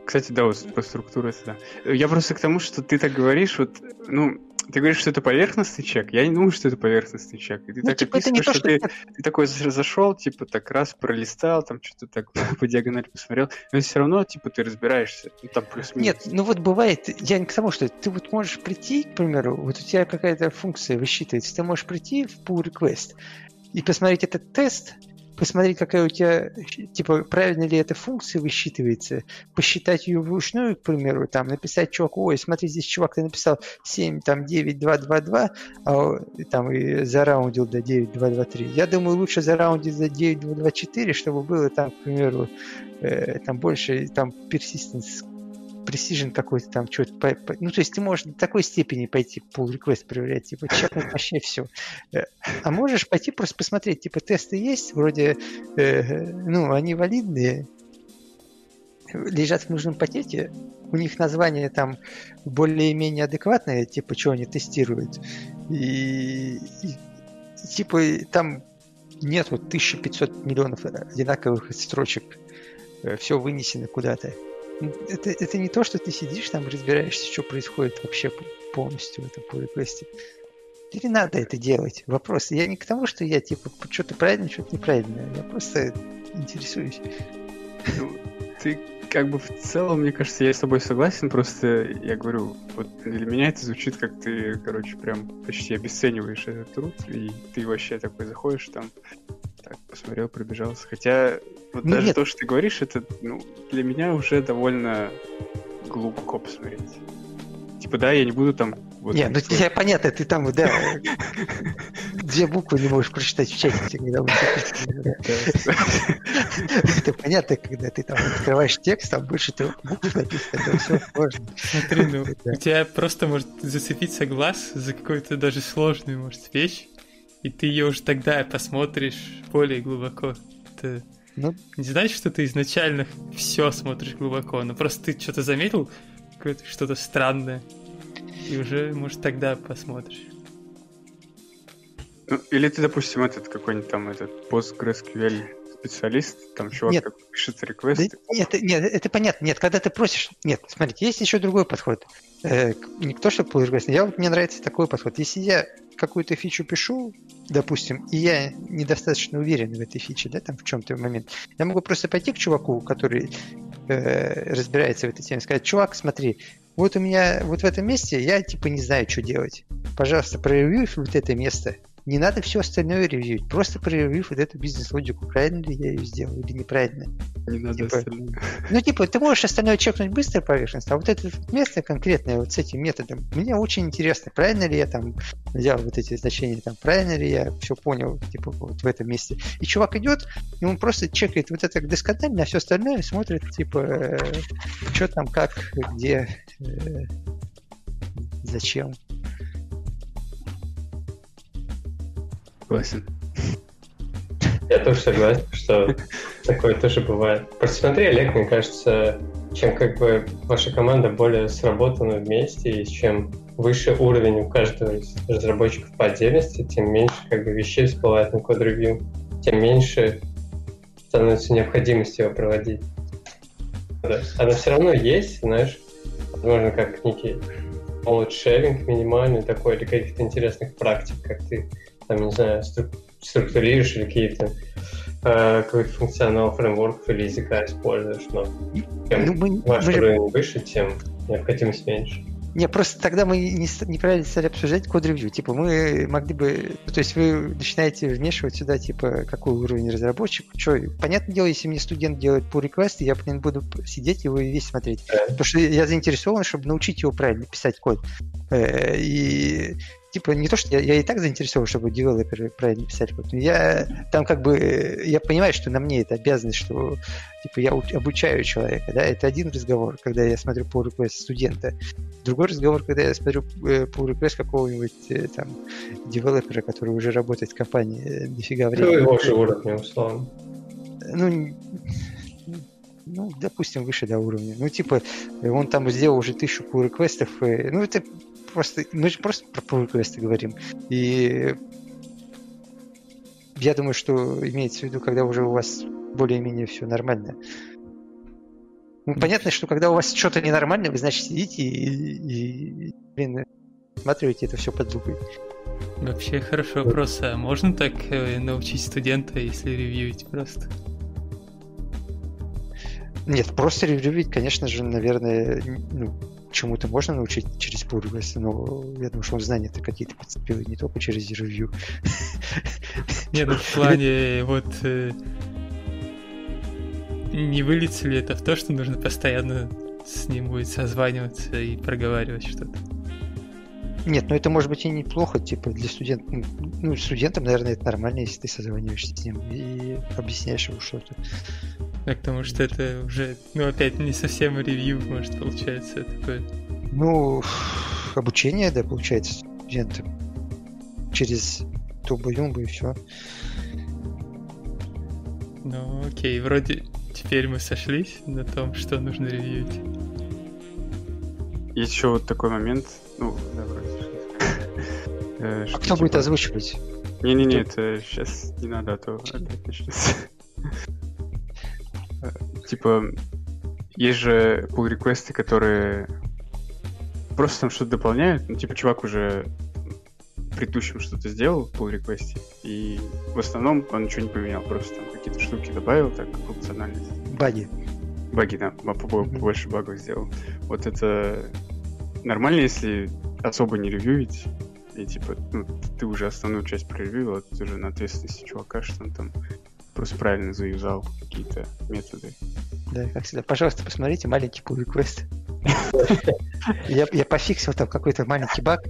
Кстати, да, вот по структуре это да. Я просто к тому, что ты так говоришь, вот, ну, ты говоришь, что это поверхностный чек. Я не думаю, что это поверхностный чек. Ты Ну, так типа, это не то, что, ты, ты такой за- зашел, типа, так раз пролистал, там что-то так [LAUGHS] по диагонали посмотрел, но все равно, типа, ты разбираешься. Ну, там плюс-минус. Нет, ну вот бывает, я не к тому, что ты вот можешь прийти, к примеру, вот у тебя какая-то функция высчитывается, ты можешь прийти в pull request и посмотреть этот тест, посмотреть, какая у тебя, типа, правильно ли эта функция высчитывается, посчитать ее вручную, к примеру, там, написать чуваку, ой, смотри, здесь чувак, ты написал 7, там, 9, 2, 2, 2, а там и зараундил до 9, 2, 2, 3. Я думаю, лучше зараундить за 9, 2, 2, 4, чтобы было там, к примеру, э, там больше, там, persistence precision какой-то там, что-то, по- по- ну, то есть ты можешь до такой степени пойти pull request проверять, типа, чекнуть [LAUGHS] вообще все. А можешь пойти просто посмотреть, типа, тесты есть, вроде, э, ну, они валидные, лежат в нужном пакете, у них название там более-менее адекватное, типа, что они тестируют, и, и, типа, там нет вот 1500 миллионов одинаковых строчек, все вынесено куда-то. Это, это не то, что ты сидишь там разбираешься, что происходит вообще полностью в этом request. Или надо это делать? Вопрос. Я не к тому, что я типа что-то правильно, что-то неправильно. Я просто интересуюсь. Ну, ты как бы в целом, мне кажется, я с тобой согласен, просто я говорю, вот для меня это звучит как ты, короче, прям почти обесцениваешь этот труд, и ты вообще такой заходишь там, так, посмотрел, пробежался. Хотя вот Ну, даже нет. то, что ты говоришь, это ну, для меня уже довольно глубоко посмотреть. Типа, да, я не буду там... Вот, не, ну тебе понятно, ты там, да, две буквы не можешь прочитать в чате, Это понятно, когда ты там открываешь текст, там больше трех букв написано, это все сложно. Смотри, ну, у тебя просто может зацепиться глаз за какую-то даже сложную, может, вещь, и ты ее уже тогда посмотришь более глубоко. Это Ну, не значит, что ты изначально все смотришь глубоко, но просто ты что-то заметил, что-то странное, и уже, может, тогда посмотришь. Ну, или ты, допустим, этот какой-нибудь там этот PostgreSQL специалист, там чувак Нет. пишет Да реквесты. Нет, нет, это понятно. Нет, когда ты просишь... Нет, смотрите, есть еще другой подход. Э, не то, что pull request. Я вот мне нравится такой подход. Если я какую-то фичу пишу, допустим, и я недостаточно уверен в этой фиче, да, там в чем-то момент, я могу просто пойти к чуваку, который э, разбирается в этой теме, сказать, чувак, смотри, вот у меня вот в этом месте я типа не знаю, что делать. Пожалуйста, проревью вот это место. Не надо все остальное ревьюить. Просто проревьюв вот эту бизнес-логику, правильно ли я ее сделал или неправильно. Не надо Типа, остальное. Ну, типа, ты можешь остальное чекнуть быстро поверхностно, а вот это место конкретное вот с этим методом, мне очень интересно, правильно ли я там взял вот эти значения, там, правильно ли я все понял, типа, вот в этом месте. И чувак идет, и он просто чекает вот это досконально, а все остальное смотрит, типа, что там, как, где, э, зачем. Согласен. Я тоже согласен, что такое тоже бывает. Просто смотри, Олег, мне кажется, чем как бы ваша команда более сработана вместе, и чем выше уровень у каждого из разработчиков по отдельности, тем меньше как бы вещей всплывает на код-ревью, тем меньше становится необходимость его проводить. Она все равно есть, знаешь, возможно, как некий sharing минимальный такой, или каких-то интересных практик, как ты, там, не знаю, стру- структурируешь или какие-то э, какой-то функционал фреймворков или языка используешь, но чем Ну, мы- ваш мы уровень выше, тем необходимость меньше. Не, просто тогда мы не, неправильно стали обсуждать код-ревью. Типа, мы могли бы... ну, то есть вы начинаете вмешивать сюда, типа, какой уровень разработчик. Что, понятное дело, если мне студент делает pull request, я, блин, буду сидеть его и весь смотреть. Потому что я заинтересован, чтобы научить его правильно писать код. Э, И типа не то, что я, я и так заинтересован, чтобы девелоперы правильно писали код. Я там как бы э, я понимаю, что на мне это обязанность, что типа я уч- обучаю человека, да, это один разговор, когда я смотрю pull request студента. Другой разговор, когда я смотрю э, pull request какого-нибудь э, там девелопера, который уже работает в компании э, дофига Ну, времени. его же уровня, условно. Ну, ну, допустим, выше до уровня. Ну, типа, э, он там сделал уже тысячу pull реквестов. Ну, это просто... Мы же просто про pull реквесты говорим. И я думаю, что имеется в виду, когда уже у вас более-менее все нормально. Ну, понятно, что когда у вас что-то ненормально, вы, значит, сидите и, и, блин, осматриваете это все под лупой. Вообще хороший вопрос. А можно так э, научить студента, если ревьюить просто? Нет, просто ревьюить, конечно же, наверное, ну, чему-то можно научить через request, но я думаю, что он знания-то какие-то подцепил, не только через ревью. Не, ну в плане вот... э, Не выльется ли это в то, что нужно постоянно с ним будет созваниваться и проговаривать что-то? Нет, ну это может быть и неплохо, типа для студентов, ну студентам, наверное, это нормально, если ты созваниваешься с ним и объясняешь ему что-то. Да, потому что это уже, ну опять не совсем ревью, может, получается такое. Ну, обучение, да, получается, студентам через тумбу-юмбу и все. Ну окей, вроде теперь мы сошлись на том, что нужно ревьюить. Есть еще вот такой момент. Ну, да, вроде сошлись. [LAUGHS] Э, А что кто будет типа- озвучивать? Не-не-не, это сейчас не надо, а то опять начнется. [LAUGHS] Типа, есть же pull реквесты которые просто там что-то дополняют. Ну, типа, чувак уже предыдущем что-то сделал в pull реквесте и в основном он ничего не поменял, просто там какие-то штуки добавил, так, функциональность. Баги. Баги, да, побольше багов сделал. Вот это нормально, если особо не ревьюить, и типа, ну, ты уже основную часть проревьюил, а ты уже на ответственности чувака, что он там просто правильно заюзал какие-то методы. Да, как всегда. Пожалуйста, посмотрите маленький pull request. Я, я пофиксил там какой-то маленький баг.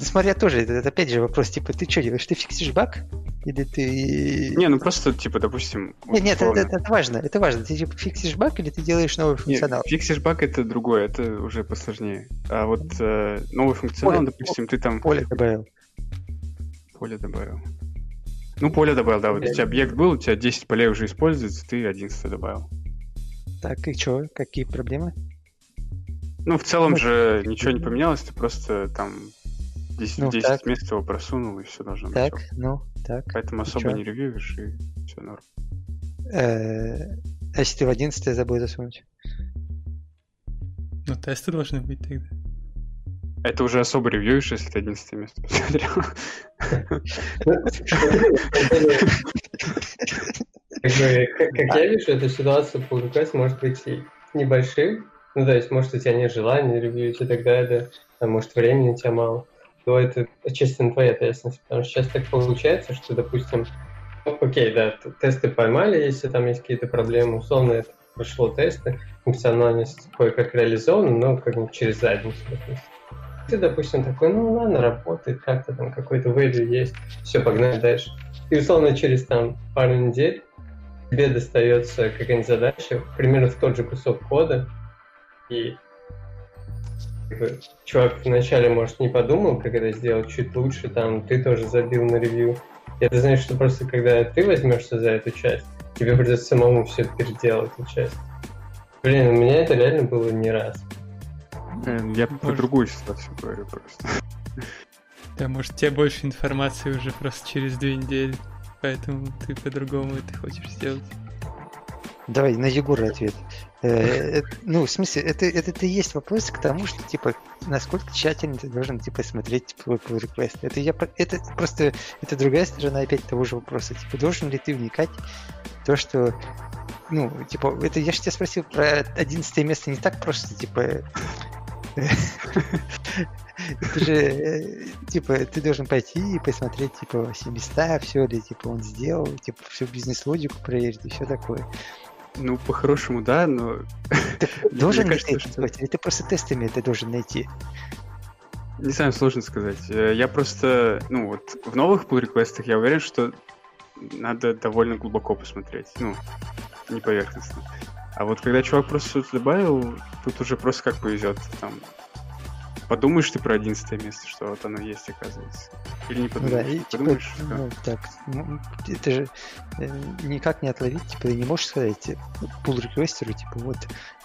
Смотря тоже, это, опять же вопрос, типа, ты что делаешь? Ты фиксишь баг? Или ты... Не, ну просто, типа, допустим... Нет, нет, это, это- это важно, это важно. Ты типа фиксишь баг или ты делаешь новый функционал? фиксишь баг это другое, это уже посложнее. А вот э, новый функционал, Поле- допустим, ты там Поле добавил. Поле добавил. Ну, поле добавил, да. Вот у тебя объект был, у тебя 10 полей уже используется, ты 11 добавил. Так, и что? Какие проблемы? Ну, в целом Ну, же ничего не поменялось, ты просто там 10, Ну, 10 так. мест его просунул, и все должно быть. Так, ну, так. Поэтому особо чё? не ревьюешь, и все норм. Э, А если ты в 11 забыл засунуть? Ну тесты должны быть тогда. Это уже особо ревьюешь, если ты 11 место посмотрел. Как, я вижу, эта ситуация по request может быть и небольшим. Ну, то есть, может, у тебя нет желания ревьюить и так далее, а может, времени у тебя мало. То это отчасти на твоей ответственности. Потому что сейчас так получается, что, допустим, ну, окей, да, тесты поймали, если там есть какие-то проблемы, условно, это прошло тесты, функциональность кое-как реализована, но как бы через задницу, допустим. Ты, допустим, такой, ну ладно, работает, как-то там какой-то value есть, все, погнали дальше. И условно через там пару недель тебе достается какая-нибудь задача, примерно в тот же кусок кода, и чувак вначале, может, не подумал, как это сделать чуть лучше, там, ты тоже забил на ревью. И это значит, что просто когда ты возьмешься за эту часть, тебе придется самому все переделать, эту часть. Блин, у меня это реально было не раз. Я про другую ситуацию говорю просто. Да, может, тебе больше информации уже просто через две недели, поэтому ты по-другому это хочешь сделать. Давай на Егора ответ. Э, э, ну, в смысле, это, это и есть вопрос к тому, что, типа, насколько тщательно ты должен, типа, смотреть твой pull request. Это, я, это просто, это другая сторона опять того же вопроса. Типа, должен ли ты вникать в то, что, ну, типа, это я же тебя спросил про 11 место не так просто, типа, это же, э, типа, ты должен пойти и посмотреть, типа, все места, все ли, типа, он сделал, типа, всю бизнес-логику проверить и все такое. Ну, по-хорошему, да, но... [LAUGHS] должен ли ты что... или ты просто тестами это должен найти? Не знаю, сложно сказать. Э, я просто, ну, вот в новых pull реквестах я уверен, что надо довольно глубоко посмотреть. Ну, не поверхностно. А вот когда чувак просто что-то добавил, тут уже просто как повезет. Там подумаешь ты про одиннадцатое место, что вот оно есть, оказывается. Или не подумаешь? Да, и, типа, подумаешь, ну, так, ну, это же э, никак не отловить, типа, ты не можешь сказать пул реквестеру, типа, вот,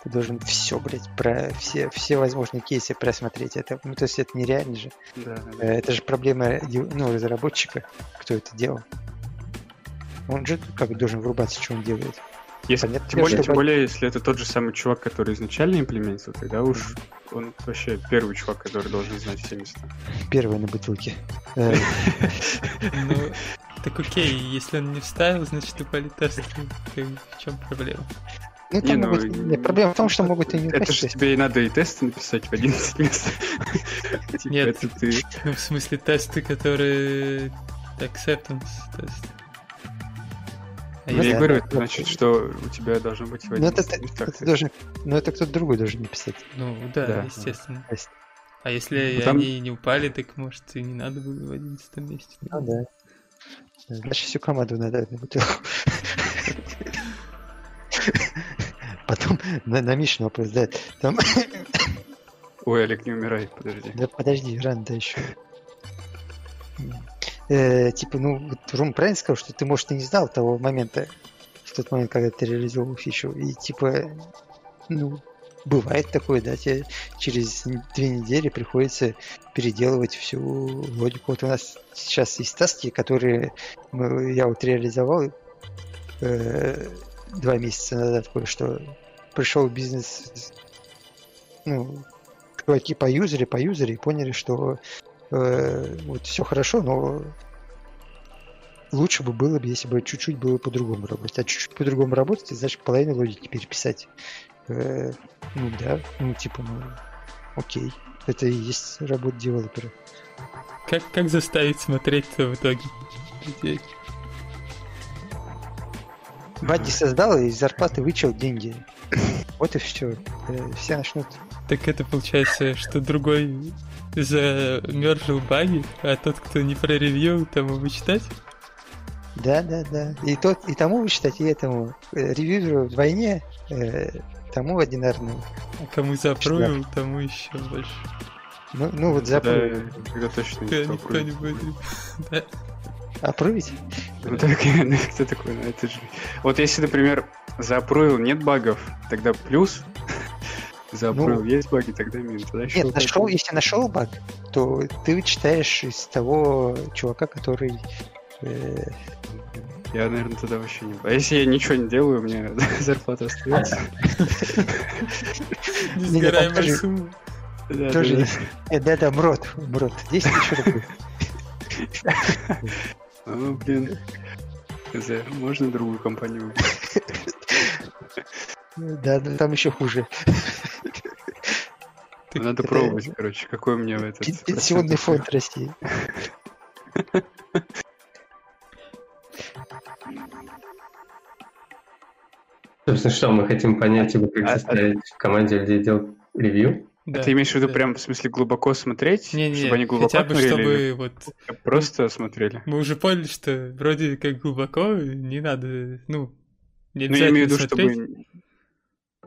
ты должен все, блядь, про все, все возможные кейсы просмотреть. Это, ну, то есть это нереально же. Да, да. Э, это же проблема, ну, разработчика, кто это делал. Он же как должен врубаться, что он делает. Если, Понятно, тем, более, тем более, если это тот же самый чувак, который изначально имплементил, тогда уж он вообще первый чувак, который должен знать все места. Первый на бутылке. Э. Ну, так окей, если он не вставил, значит упали тесты. В чем проблема? Ну, не, ну, могут... не, проблема в том, что могут и не Это же тебе и надо и тесты написать в 11 мест. [LAUGHS] Типа, Нет, ну в смысле тесты, которые acceptance тесты. Ну, я говорю, это значит, что у тебя должно быть в ну, это, это, это должен, Но это кто-то другой должен написать. Ну да, да естественно. Да. А если ну, там... они не упали, так может и не надо было в 11 месте. А, да. Значит, всю команду надо на бутылку. Потом на, на Мишину вопрос, да. Там... Ой, Олег, не умирай, подожди. Да подожди, рано да еще э, типа, ну, вот Рум правильно сказал, что ты, может, и не знал того момента, в тот момент, когда ты реализовал фичу, и, типа, ну, бывает такое, да, тебе через две недели приходится переделывать всю логику. Вот у нас сейчас есть таски, которые мы, я вот реализовал э, два месяца назад кое-что. Пришел бизнес, ну, чуваки по юзере, и поняли, что э, вот все хорошо, но лучше бы было бы, если бы чуть-чуть было по-другому работать. А чуть-чуть по-другому работать, значит, половину логики переписать. Э, ну да, ну типа, ну, окей. Это и есть работа девелопера. Как, как заставить смотреть-то в итоге людей? Бадди создал и из зарплаты вычел деньги. [COUGHS] Вот и все. Э, все начнут. Так это получается, что другой замержил баги, а тот, кто не проревьюл, тому вычитать? Да, да, да. И тот, и тому вычитать, и этому. Э, ревьюеру вдвойне, э, тому одинарному. А кому запрувил, тому еще больше. Ну, ну вот запрувил. Да, когда точно никто, не будет. [LAUGHS] да. Апрувить? Ну так, [LAUGHS] кто такой? Ну, это же... Вот если, например, запрувил нет багов, тогда плюс, Запрыл, ну, есть баги, тогда минус. Тогда нет, нашел, если нашел баг, то ты читаешь из того чувака, который... Э... Я, наверное, тогда вообще не... А если я ничего не делаю, у меня [LAUGHS] зарплата остается. Несгораемая сумма. Тоже есть. Нет, да, да, МРОД. МРОД. 10 тысяч рублей. [LAUGHS] Ну, блин. Можно другую компанию? [LAUGHS] Да, да, там еще хуже. Ты- Надо пробовать, короче, какой мне в этот... Пен- Пенсионный фонд России. Собственно, что мы хотим понять, типа, как А- а- заставить в команде людей делать ревью? Да, Ты имеешь в виду да. прям, в смысле, глубоко смотреть? Не-не, чтобы они глубоко хотя бы смотрели чтобы или вот... Просто смотрели? Мы уже поняли, что вроде как глубоко не надо, ну, не Ну, я имею в виду, обязательно чтобы...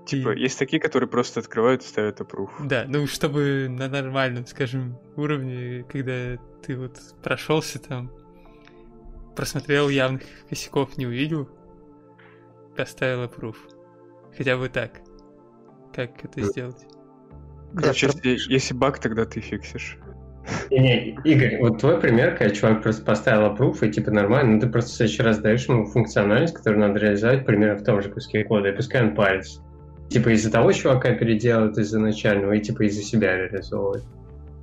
Типа, И- есть такие, которые просто открывают и ставят approve. Да, ну чтобы на нормальном, скажем, уровне, когда ты вот прошелся там, просмотрел явных косяков, не увидел, поставил approve. Хотя бы так. Как это сделать? Да, Короче, про- если, если баг, тогда ты фиксишь. Не, Игорь, вот твой пример, когда чувак просто поставил approve, и типа нормально, ну ты просто в следующий раз даешь ему функциональность, которую надо реализовать примерно в том же куске кода, и пускай он парится. Типа из-за того чувака переделывает из-за начального, и типа из-за себя реализовывает.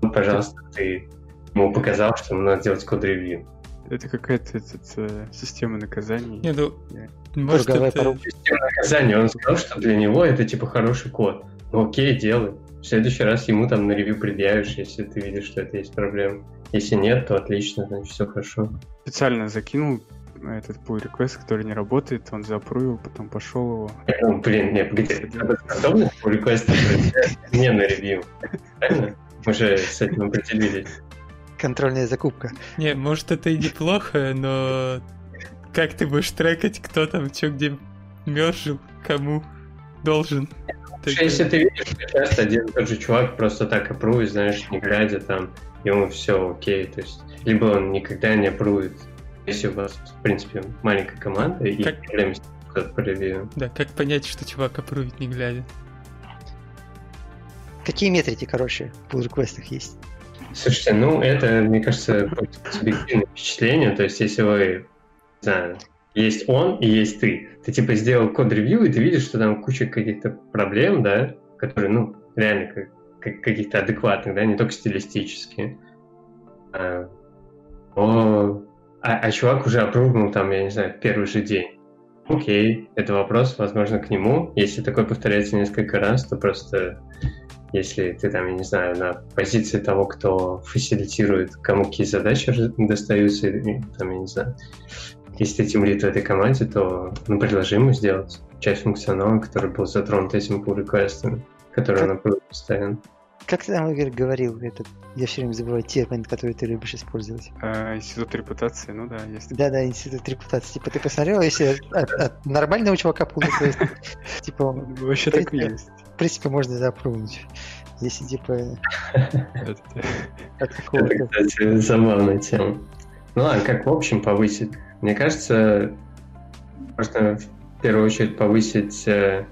Ну, пожалуйста, ты ему показал, что ему надо делать код-ревью. Это какая-то э, система наказаний. Не, ну, Я- может Круговая это... Система наказания, он сказал, что для него это типа хороший код. Ну окей, делай. В следующий раз ему там на ревью предъявишь, если ты видишь, что это есть проблема. Если нет, то отлично, значит все хорошо. Специально закинул этот pull request, который не работает, он запрувил, потом пошел его. Ну, блин, нет, погоди, работоспособность по реквесту не на ревью. Правильно? Мы же с этим определились. Контрольная закупка. Не, может это и неплохо, но как ты будешь трекать, кто там что где мержил, кому должен? Что Если ты видишь, что часто один и тот же чувак просто так опрует, знаешь, не глядя там, ему все окей, то есть либо он никогда не опрует, если у вас, в принципе, маленькая команда и Как- код по ревью. Да, как понять, что чувак опрувит не глядя? Какие метрики, короче, в pull реквестах есть? Слушайте, ну это, мне кажется, просто субъективное впечатление. То есть, если вы, не знаю, есть он и есть ты, ты типа сделал код-ревью, и ты видишь, что там куча каких-то проблем, да, которые, ну, реально как, как- каких-то адекватных, да, не только стилистические. А, но- а, а чувак уже опрувнул там, я не знаю, первый же день. Окей, это вопрос, возможно, к нему. Если такое повторяется несколько раз, то просто если ты там, я не знаю, на позиции того, кто фасилитирует, кому какие задачи достаются, там, я не знаю, если ты тимлит в этой команде, то ну, предложи ему сделать часть функционала, который был затронут этим pull реквестом который Как- он апрувит постоянно. Как ты там, Игорь, говорил, этот, я все время забываю термин, который ты любишь использовать. А, институт репутации, ну да, есть. Да-да, институт репутации. Типа ты посмотрел, если от, от нормального чувака request, типа, он, Вообще так и есть. в принципе, можно запрыгнуть. Если, типа, Это, кстати, забавная тема. Ну ладно, как в общем повысить? Мне кажется, можно в первую очередь повысить э,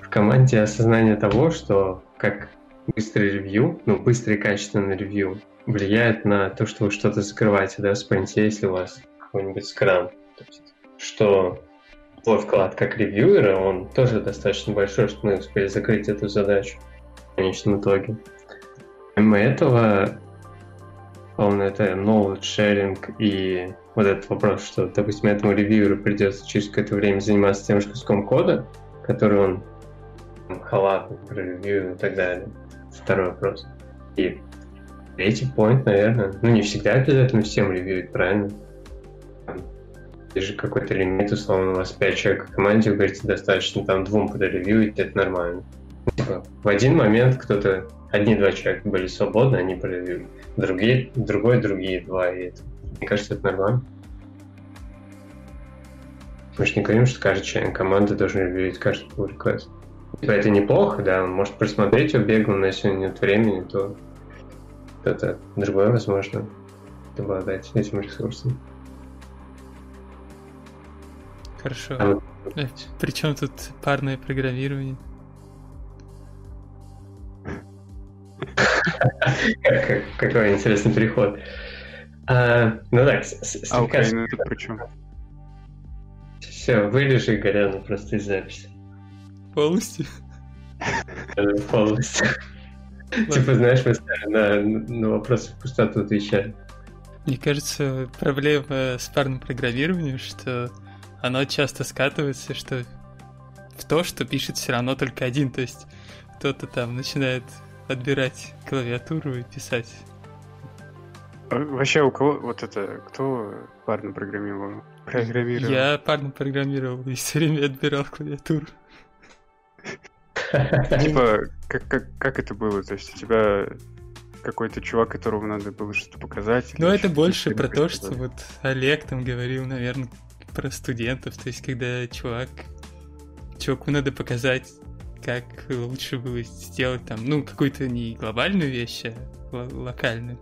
в команде осознание того, что как быстрый ревью, ну, быстрый качественный ревью влияет на то, что вы что-то закрываете, да, в спринте, если у вас какой-нибудь скрам. Есть, что твой вклад как ревьюера, он тоже достаточно большой, чтобы мы успели закрыть эту задачу в конечном итоге. Помимо этого, он это knowledge sharing и вот этот вопрос, что, допустим, этому ревьюеру придется через какое-то время заниматься тем же куском кода, который он там, халатно проревьюил и так далее. Второй вопрос. И третий point, наверное, ну не всегда обязательно всем ревьюить, правильно? Есть же какой-то лимит, условно, у вас 5 человек в команде, вы говорите, достаточно там двум подревьюить, это нормально. Типа, в один момент кто-то, одни-два человека были свободны, они проревьюили. Другие, другой, другие два, и это, мне кажется, это нормально. Мы же не говорим, что каждый член команды должен ревьюить каждый pull request. Типа, это неплохо, да, может просмотреть его бегло, но если нет времени, то это другое возможно обладать этим ресурсом. Хорошо. А вот- Э, Причем тут парное программирование? Как- как- Какой интересный переход. А, ну так, с- с- А слегка- Украина тут при чем? Все, вырежи Горяну просто из записи. Полностью? [LAUGHS] Полностью. Типа, знаешь, мы на, на вопросы в пустоту отвечаем. Мне кажется, проблема с парным программированием, что оно часто скатывается, что в то, что пишет все равно только один. То есть кто-то там начинает отбирать клавиатуру и писать. А вообще у кого вот это, кто парно программировал? программировал? Я парно программировал и все время отбирал клавиатуру. [LAUGHS] Типа, как, как, как это было? То есть у тебя какой-то чувак, которому надо было что-то показать? Ну, это больше про то, что вот Олег там говорил, наверное, про студентов. То есть, когда чувак... Чуваку надо показать, как лучше было сделать там, ну, какую-то не глобальную вещь, а локальную.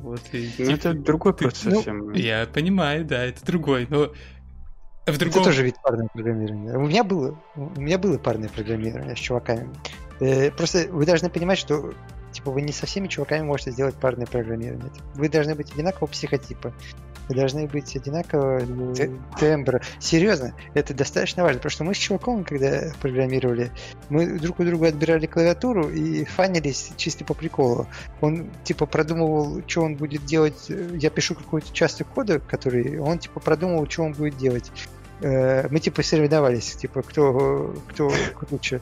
Вот, и, ну, типа, это другой ты, просто ну. Я понимаю, да, это другой, но в другом... Это тоже вид парного программирования. У меня было, у меня было парное программирование с чуваками. Э, просто вы должны понимать, что типа вы не со всеми чуваками можете сделать парное программирование. Вы должны быть одинакового психотипа. Вы должны быть одинакового тембра. Серьезно, это достаточно важно, потому что мы с чуваком, когда программировали, мы друг у друга отбирали клавиатуру и фанились чисто по приколу. Он типа продумывал, что он будет делать. Я пишу какой-то участок кода, который он типа продумывал, что он будет делать. Э, мы типа соревновались, типа кто, кто круче,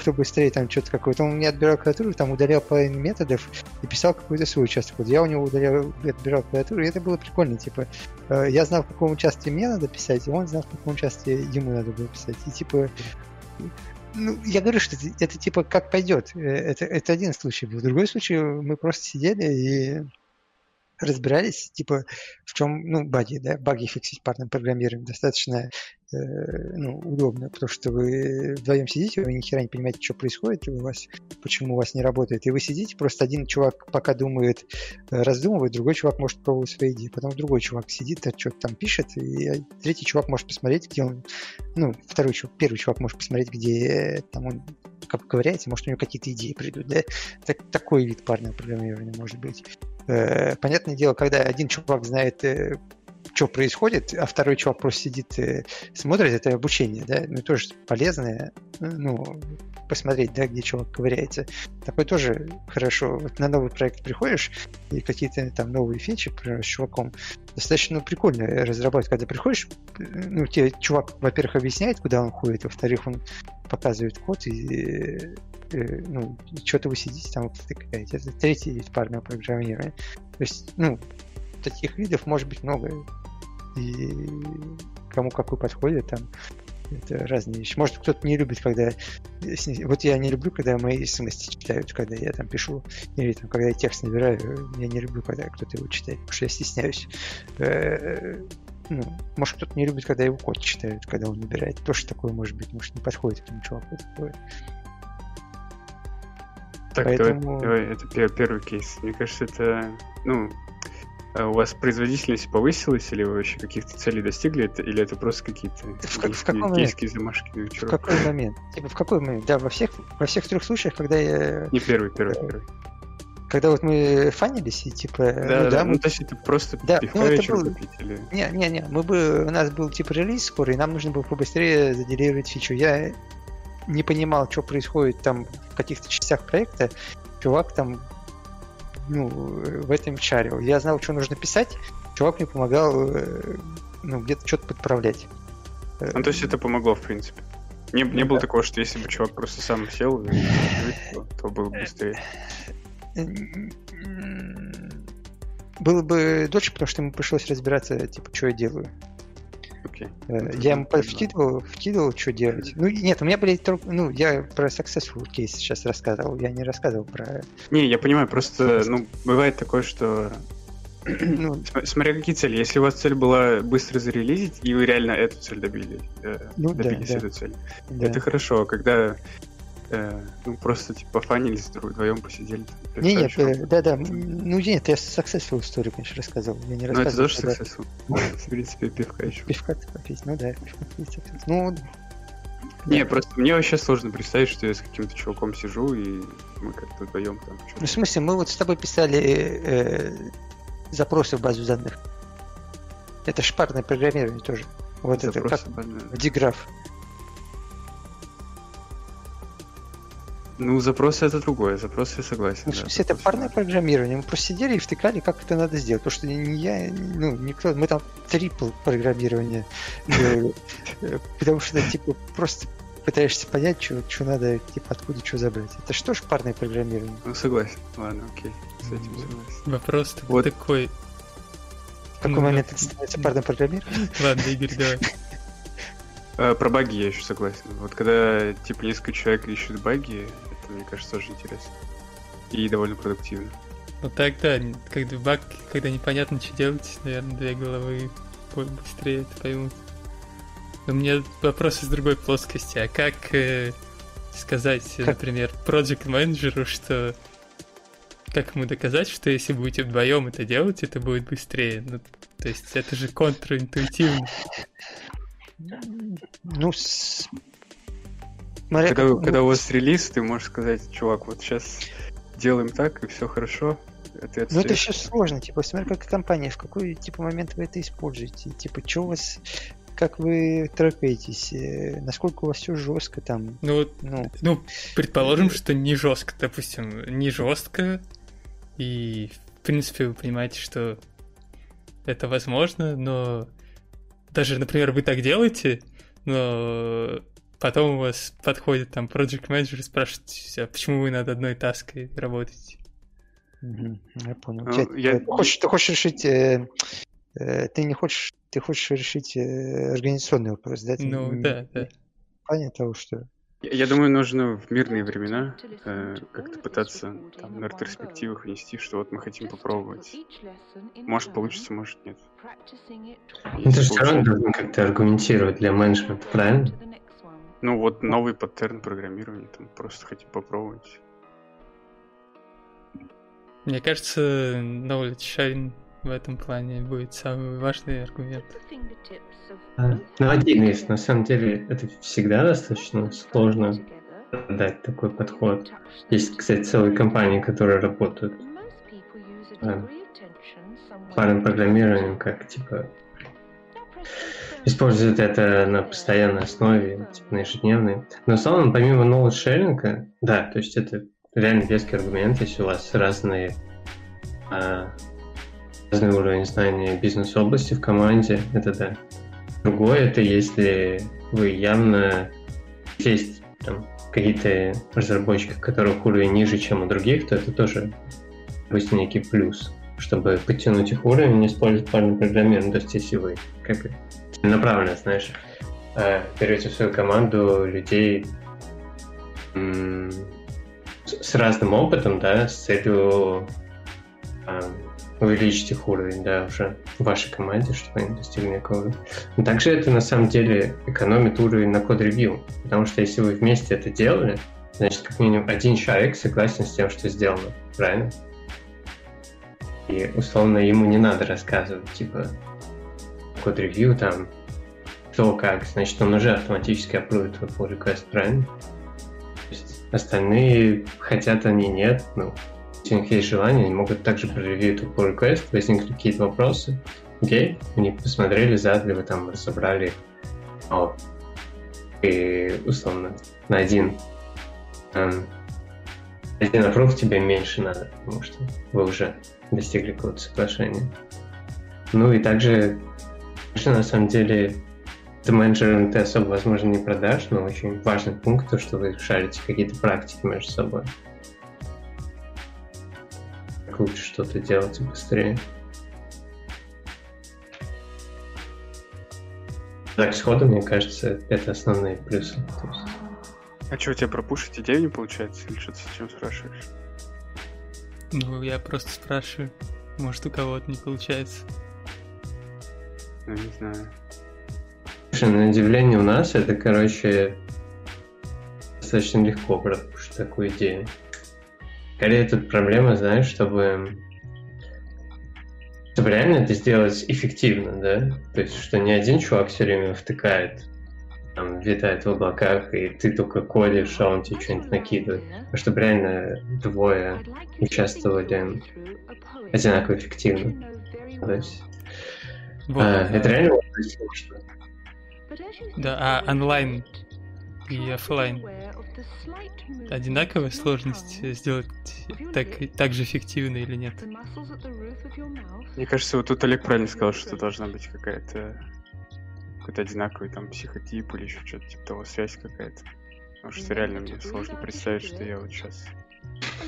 кто быстрее там что-то какое-то. Он мне отбирал клавиатуру, там удалял половину методов и писал какой-то свой участок. Вот я у него удалял, отбирал клавиатуру, и это было прикольно. Типа, э, я знал, в каком участке мне надо писать, и он знал, в каком участке ему надо было писать. И типа, ну, я говорю, что это, это типа как пойдет. Э, это, это один случай был. Другой случай, мы просто сидели и разбирались, типа, в чем, ну, баги, да, баги фиксить парным программированием достаточно э, ну, удобно, потому что вы вдвоем сидите, вы ни хера не понимаете, что происходит у вас, почему у вас не работает, и вы сидите, просто один чувак пока думает, э, раздумывает, другой чувак может пробовать свои идеи, потом другой чувак сидит, а что-то там пишет, и третий чувак может посмотреть, где он, ну, второй чувак, первый чувак может посмотреть, где там он как ковыряется, может, у него какие-то идеи придут, да, так, такой вид парного программирования может быть. Э, понятное дело, когда один чувак знает, э, что происходит, а второй чувак просто сидит и смотрит, это обучение, да, ну, тоже полезное, ну, посмотреть, да, где чувак ковыряется. Такое тоже хорошо. Вот на новый проект приходишь, и какие-то там новые фичи с чуваком, достаточно ну, прикольно разрабатывать. Когда приходишь, ну, тебе чувак, во-первых, объясняет, куда он ходит, во-вторых, он показывает код, и Э, ну, что-то вы сидите там втыкаете. Это третий вид парного программирования. То есть, ну, таких видов может быть много. И кому какой подходит, там это разные вещи. Может, кто-то не любит, когда... Вот я не люблю, когда мои смс читают, когда я там пишу, или там, когда я текст набираю, я не люблю, когда кто-то его читает, потому что я стесняюсь. Э, ну, может, кто-то не любит, когда его код читают, когда он набирает. Тоже такое может быть, может, не подходит этому чуваку такое. Так, Поэтому... давай, давай, это первый кейс. Мне кажется, это, ну, а у вас производительность повысилась, или вы вообще каких-то целей достигли, это, или это просто какие-то в, кейские замашки на В какой момент? Типа, в какой момент? Да, во всех, во всех трех случаях, когда я... Не первый, первый, э, первый. Когда вот мы фанились, и типа... Да, ну, да, да, мы... ну, то есть это просто да, ну, это был... купить, или... Не, не, не, мы бы, у нас был типа релиз скоро, и нам нужно было побыстрее заделировать фичу. Я не понимал, что происходит там в каких-то частях проекта, чувак там ну, в этом чарил. Я знал, что нужно писать, чувак мне помогал э, ну, где-то что-то подправлять. Ну, то есть это помогло, в принципе. Не, не ну, было да. такого, что если бы чувак просто сам сел, то, то было бы быстрее. Было бы дольше, потому что ему пришлось разбираться, типа, что я делаю. Okay. Э, я ему вкидывал, вкидывал, что делать. Ну, нет, у меня были только... Ну, я про successful кейс сейчас рассказывал, я не рассказывал про... Не, я понимаю, просто, ну, бывает такое, что [CLEARS THROAT] ну, смотря какие цели. Если у вас цель была быстро зарелизить, и вы реально эту цель добили, э, ну, добились да, да. эту цель, да. это хорошо. Когда ну, просто типа фанились вдвоем посидели. Не, нет, э, да, да. Ну нет, я successful историю, конечно, рассказывал. Я не ну, это тоже successful. В принципе, пивка еще. Пивка попить, ну да, пивка попить. Ну, не, просто мне вообще сложно представить, что я с каким-то чуваком сижу, и мы как-то вдвоем там... Ну, в смысле, мы вот с тобой писали э, запросы в базу данных. Это шпарное программирование тоже. Вот это как? Диграф. Ну, запросы это другое, запросы я согласен. Ну, в смысле, это парное программирование. Мы просто сидели и втыкали, как это надо сделать. Потому что не я, ну, никто, мы там трипл программирование [LAUGHS] делали. Потому что, типа, просто пытаешься понять, что надо, типа, откуда что забрать. Это что ж парное программирование? Ну, согласен. Ладно, окей. С этим согласен. Вопрос вот такой. В какой момент это становится парным программированием? Ладно, Игорь, давай. [LAUGHS] Э, про баги я еще согласен. Вот когда типа несколько человек ищут баги, это, мне кажется, тоже интересно. И довольно продуктивно. Ну так да, когда баг, когда непонятно, что делать, наверное, две головы быстрее это поймут. Но у меня вопрос из другой плоскости. А как э, сказать, например, проект менеджеру, что как ему доказать, что если будете вдвоем это делать, это будет быстрее? Ну, то есть это же контринтуитивно. Ну, с... Смотря, когда, как... когда у вас релиз, ты можешь сказать, чувак, вот сейчас делаем так, и все хорошо. Это ну, это еще сложно, типа, смотри, как компания, в какой, типа, момент вы это используете, типа, что у вас, как вы трекаетесь, э, насколько у вас все жестко там. Ну, ну, ну, предположим, что не жестко, допустим, не жестко, и, в принципе, вы понимаете, что это возможно, но даже, например, вы так делаете, но потом у вас подходит там project manager и спрашивает, а почему вы над одной таской работаете? Я понял. Ну, я... Ты, хочешь, ты хочешь решить... Э, э, ты не хочешь... Ты хочешь решить э, организационный вопрос, да? Ты ну, да, да. Понятно того, что я думаю, нужно в мирные времена э, как-то пытаться там, на ретроспективах внести, что вот мы хотим попробовать. Может получится, может нет. Ну, ты же все равно должен как-то аргументировать для менеджмента, правильно? Ну вот новый паттерн программирования, там просто хотим попробовать. Мне кажется, knowledge sharing в этом плане будет самый важный аргумент. А, ну, один есть. На самом деле, это всегда достаточно сложно дать такой подход. Есть, кстати, целые компании, которые работают а, парным программированием, как, типа, используют это на постоянной основе, типа, на ежедневной. Но в целом, помимо knowledge sharing, да, то есть это реально веский аргумент, если у вас разные а, разный уровень знания бизнес-области в команде, это да. Другое это если вы явно есть там, какие-то разработчики, которых уровень ниже, чем у других, то это тоже пусть некий плюс, чтобы подтянуть их уровень, использовать парный программирование. То есть если вы как направленно, знаешь, э, берете в свою команду людей с разным опытом, да, с целью увеличить их уровень, да, уже в вашей команде, чтобы они достигли уровня. Но также это на самом деле экономит уровень на код-ревью, потому что если вы вместе это делали, значит, как минимум один человек согласен с тем, что сделано, правильно? И, условно, ему не надо рассказывать, типа, код-ревью там, что, как, значит, он уже автоматически аппрует твой pull request, правильно? То есть остальные хотят они нет, ну, если у них есть желание, они могут также проревьюить pull request, возникли какие-то вопросы, окей, они посмотрели, задали, вы там разобрали, о, и условно на один эм, один аппрув тебе меньше надо, потому что вы уже достигли какого-то соглашения. Ну и также, конечно, на самом деле, это менеджером ты особо, возможно, не продашь, но очень важный пункт, то, что вы шарите какие-то практики между собой лучше что-то делать быстрее. Так, сходу, мне кажется, это основные плюсы. А что, у тебя пропушить идею не получается? Или что-то с чем спрашиваешь? Ну, я просто спрашиваю. Может, у кого-то не получается. Ну, не знаю. Слушай, на удивление у нас это, короче, достаточно легко пропушить такую идею. Скорее тут проблема, знаешь, чтобы чтобы реально это сделать эффективно, да? То есть, что не один чувак все время втыкает, там, витает в облаках, и ты только кодишь, а он тебе что-нибудь накидывает. А чтобы реально двое участвовали одинаково эффективно. То есть, вот, а, это реально сложно. Да, а онлайн и офлайн. Одинаковая сложность сделать так, так же эффективно или нет? Мне кажется, вот тут Олег правильно сказал, что должна быть какая-то какой-то одинаковый там психотип или еще что-то типа того, связь какая-то. Потому что реально мне сложно представить, что я вот сейчас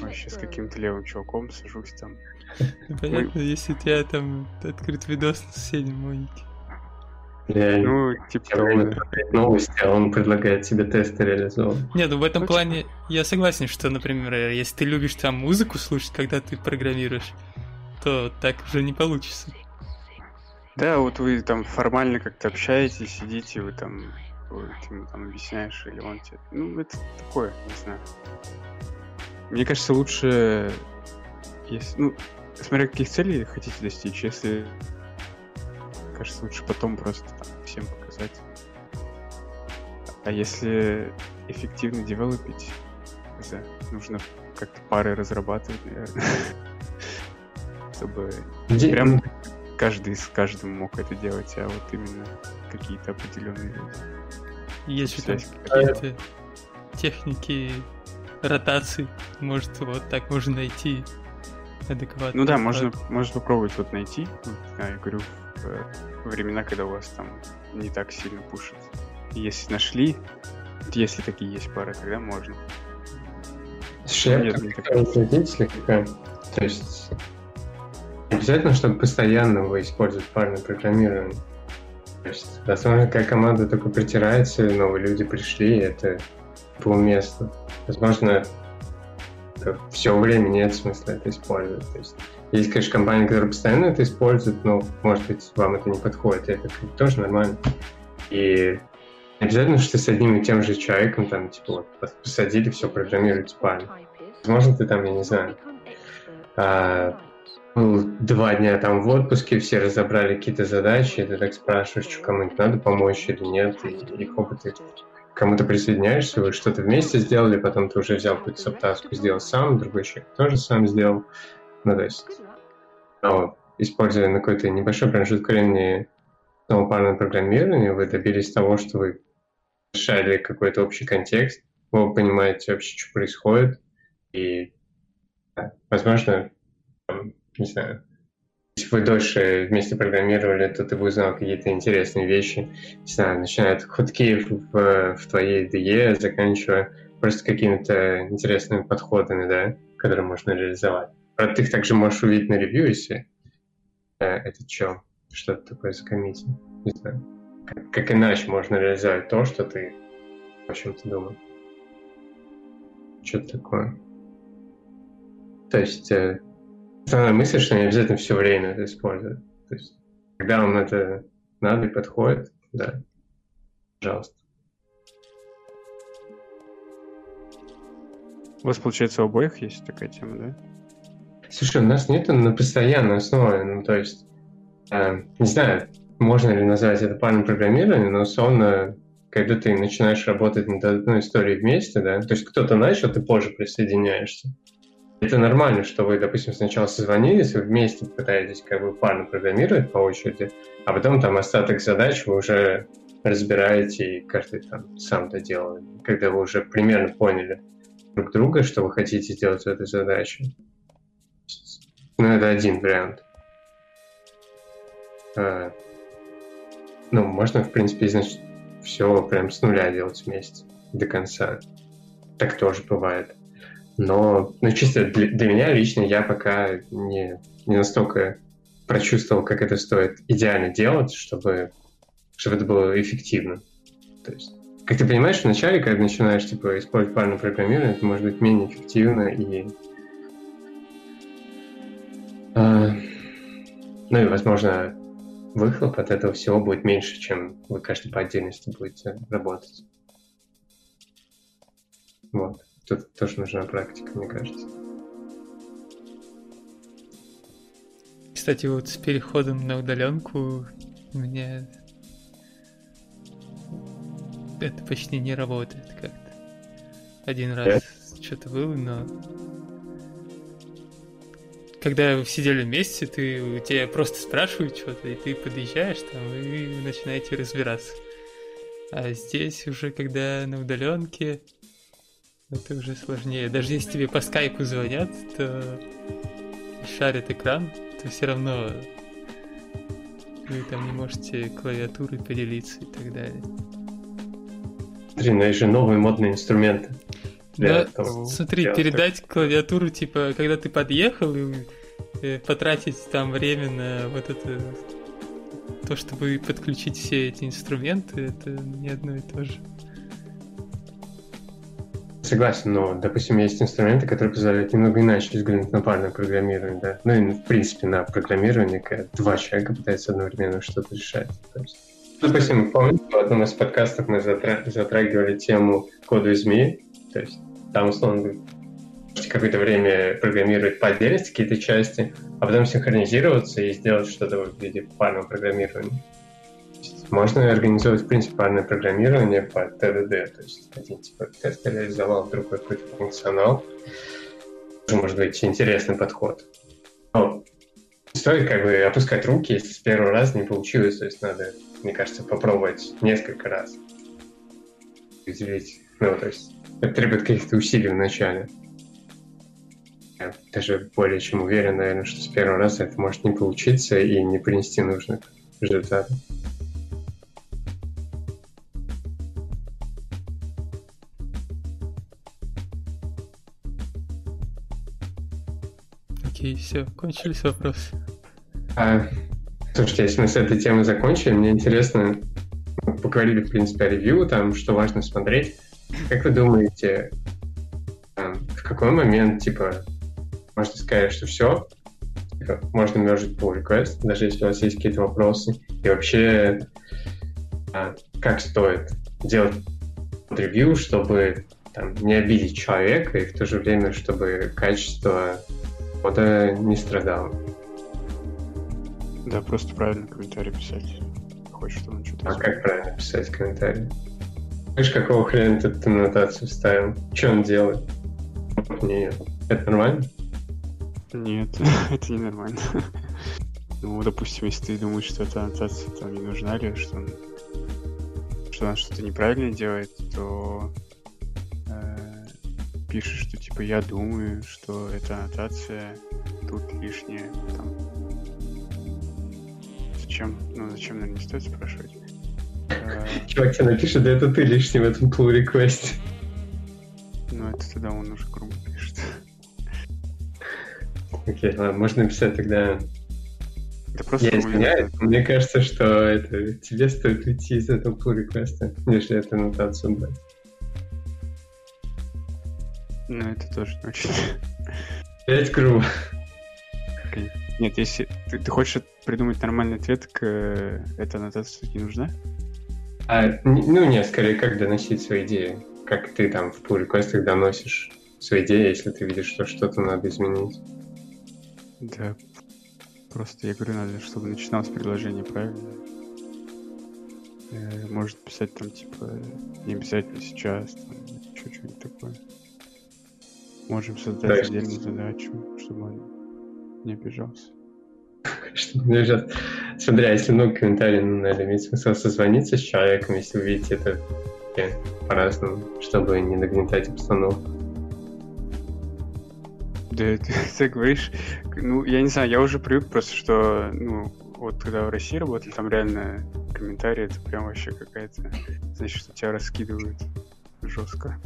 вообще с каким-то левым чуваком сажусь там. Понятно, если у тебя там открыт видос на соседней Монике. Ну, типа того, новости, а он предлагает тебе тесты реализовать. Нет, ну в этом плане я согласен, что, например, если ты любишь там музыку слушать, когда ты программируешь, то так уже не получится. Да, вот вы там формально как-то общаетесь, сидите, вы там, вы, ты ему там объясняешь, или он тебе... Ну, это такое, не знаю. Мне кажется, лучше, если, ну, смотря каких целей хотите достичь, если кажется, лучше потом просто там, всем показать. А если эффективно девелопить, нужно как-то пары разрабатывать, наверное. [LAUGHS] Чтобы Где... прям каждый с каждым мог это делать, а вот именно какие-то определенные люди. Есть какие-то техники ротации, может, вот так можно найти адекватно. Ну да, можно, можно попробовать вот найти. я говорю, времена, когда у вас там не так сильно пушит. И если нашли, если такие есть пары, тогда можно. Слушай, как какая. То есть обязательно, чтобы постоянно вы используете парное программирование. То есть, возможно, какая команда только притирается, новые люди пришли, и это полуместно. Возможно, все время нет смысла это использовать. То есть есть, конечно, компании, которые постоянно это используют, но, может быть, вам это не подходит, и это тоже нормально. И обязательно, что с одним и тем же человеком, там, типа, вот, посадили, все программируете парно. Возможно, ты там, я не знаю, а, был два дня там в отпуске, все разобрали какие-то задачи, и ты так спрашиваешь, что кому-нибудь надо помочь или нет, и их опыты кому-то присоединяешься, вы что-то вместе сделали, потом ты уже взял какую-то саптаску, сделал сам, другой человек тоже сам сделал. Ну, то есть, но, используя на какой-то небольшой промежуток времени самопарное программирование, вы добились того, что вы решали какой-то общий контекст, вы понимаете вообще, что происходит, и, да, возможно, там, не знаю, если вы дольше вместе программировали, то ты бы узнал какие-то интересные вещи. Не знаю, начиная от хоткеев в, в твоей DE, заканчивая просто какими-то интересными подходами, да, которые можно реализовать. Правда, ты их также можешь увидеть на ревью, если э, это что, что-то такое закоммитил. Не знаю. Как, как иначе можно реализовать то, что ты о чем-то думал. Что-то такое. То есть э, Основная мысль, что не обязательно все время это использовать. То есть, когда вам это надо и подходит, да, пожалуйста. У вас, получается, у обоих есть такая тема, да? Слушай, у нас нет на постоянной основе, ну, то есть, э, не знаю, можно ли назвать это парным программированием, но условно, когда ты начинаешь работать над одной историей вместе, да, то есть кто-то начал, ты позже присоединяешься, это нормально, что вы, допустим, сначала созвонились, вы вместе пытаетесь как бы парно программировать по очереди, а потом там остаток задач вы уже разбираете, и каждый там сам это делает. Когда вы уже примерно поняли друг друга, что вы хотите сделать в этой задаче. Ну, это один вариант. А, ну, можно, в принципе, значит, все прям с нуля делать вместе до конца. Так тоже бывает. Но, ну, чисто для, для меня лично я пока не, не настолько прочувствовал, как это стоит идеально делать, чтобы, чтобы это было эффективно. То есть, как ты понимаешь, вначале, когда начинаешь типа, использовать парное программирование, это может быть менее эффективно и ну и, возможно, выхлоп от этого всего будет меньше, чем вы каждый по отдельности будете работать. Вот. Тут тоже нужна практика, мне кажется. Кстати, вот с переходом на удаленку мне это почти не работает как-то. Один раз yeah. что-то было, но когда сидели вместе, ты, у тебя просто спрашивают что-то, и ты подъезжаешь там и начинаете разбираться. А здесь уже, когда на удаленке, это уже сложнее. Даже если тебе по скайпу звонят, то шарит экран, то все равно вы там не можете клавиатурой поделиться и так далее. Ну есть же новые модные инструменты. Да, смотри, передать клавиатуру, типа, когда ты подъехал, и э, потратить там время на вот это то, чтобы подключить все эти инструменты, это не одно и то же. Согласен, но, допустим, есть инструменты, которые позволяют немного иначе взглянуть на парное программирование, да? Ну и, в принципе, на программирование, когда два человека пытаются одновременно что-то решать. То есть, допустим, помните, в одном из подкастов мы затрагивали тему кода ЗМИ, то есть там, условно, какое-то время программировать по отдельности какие-то части, а потом синхронизироваться и сделать что-то в виде парного программирования. Можно организовать, в принципе, парное программирование по TDD, то есть один типа тест реализовал, другой какой-то функционал. Тоже может быть интересный подход. Но стоит как бы опускать руки, если с первого раза не получилось, то есть надо, мне кажется, попробовать несколько раз. Уделить, ну, то есть это требует каких-то усилий в начале. Я даже более чем уверен, наверное, что с первого раза это может не получиться и не принести нужных результатов. Окей, все, кончились вопросы. А, слушайте, если мы с этой темой закончили, мне интересно, мы поговорили, в принципе, о ревью, там, что важно смотреть. Как вы думаете, в какой момент, типа, можно сказать, что все, типа, можно мержить pull request, даже если у вас есть какие-то вопросы, и вообще, а, как стоит делать ревью, чтобы там, не обидеть человека, и в то же время, чтобы качество кода не страдало. Да, просто правильно комментарий писать. Хочешь, чтобы он что-то... А как правильно писать комментарий? Знаешь, какого хрена ты эту нотацию вставил? Что он делает? Нет. Это нормально? Нет, [LAUGHS] это не нормально. Ну, допустим, если ты думаешь, что эта аннотация там не нужна или что, что она что-то неправильно делает, то э, пишешь, что типа я думаю, что эта аннотация тут лишняя. Там. Зачем? Ну, зачем, наверное, не стоит спрашивать. Чувак тебе напишет, да это ты лишний в этом pull request. Ну, это тогда он уже грубо пишет. Окей, ладно, можно написать тогда... Это просто Я извиняюсь, мне кажется, что это тебе стоит уйти из этого pull request, нежели эту аннотацию брать. Ну, это тоже очень. Опять грубо. Нет, если ты, ты хочешь придумать нормальный ответ к э, этой аннотации не нужна? А, ну, нет, скорее, как доносить свои идеи. Как ты там в pull реквестах доносишь свои идеи, если ты видишь, что что-то надо изменить. Да, просто я говорю, надо, чтобы начиналось предложение правильно. Э, может писать там, типа, не обязательно сейчас, там, что-нибудь такое. Можем создать Да, отдельную задачу, чтобы он не обижался. [LAUGHS] Что сейчас... Смотри, а если много комментариев, ну, наверное, имеет смысл созвониться с человеком, если вы видите это по-разному, чтобы не нагнетать обстановку. Да, [LAUGHS] ты, ты говоришь, ну, я не знаю, я уже привык просто, что, ну, вот когда в России работали, там реально комментарии, это прям вообще какая-то, значит, что тебя раскидывают жестко.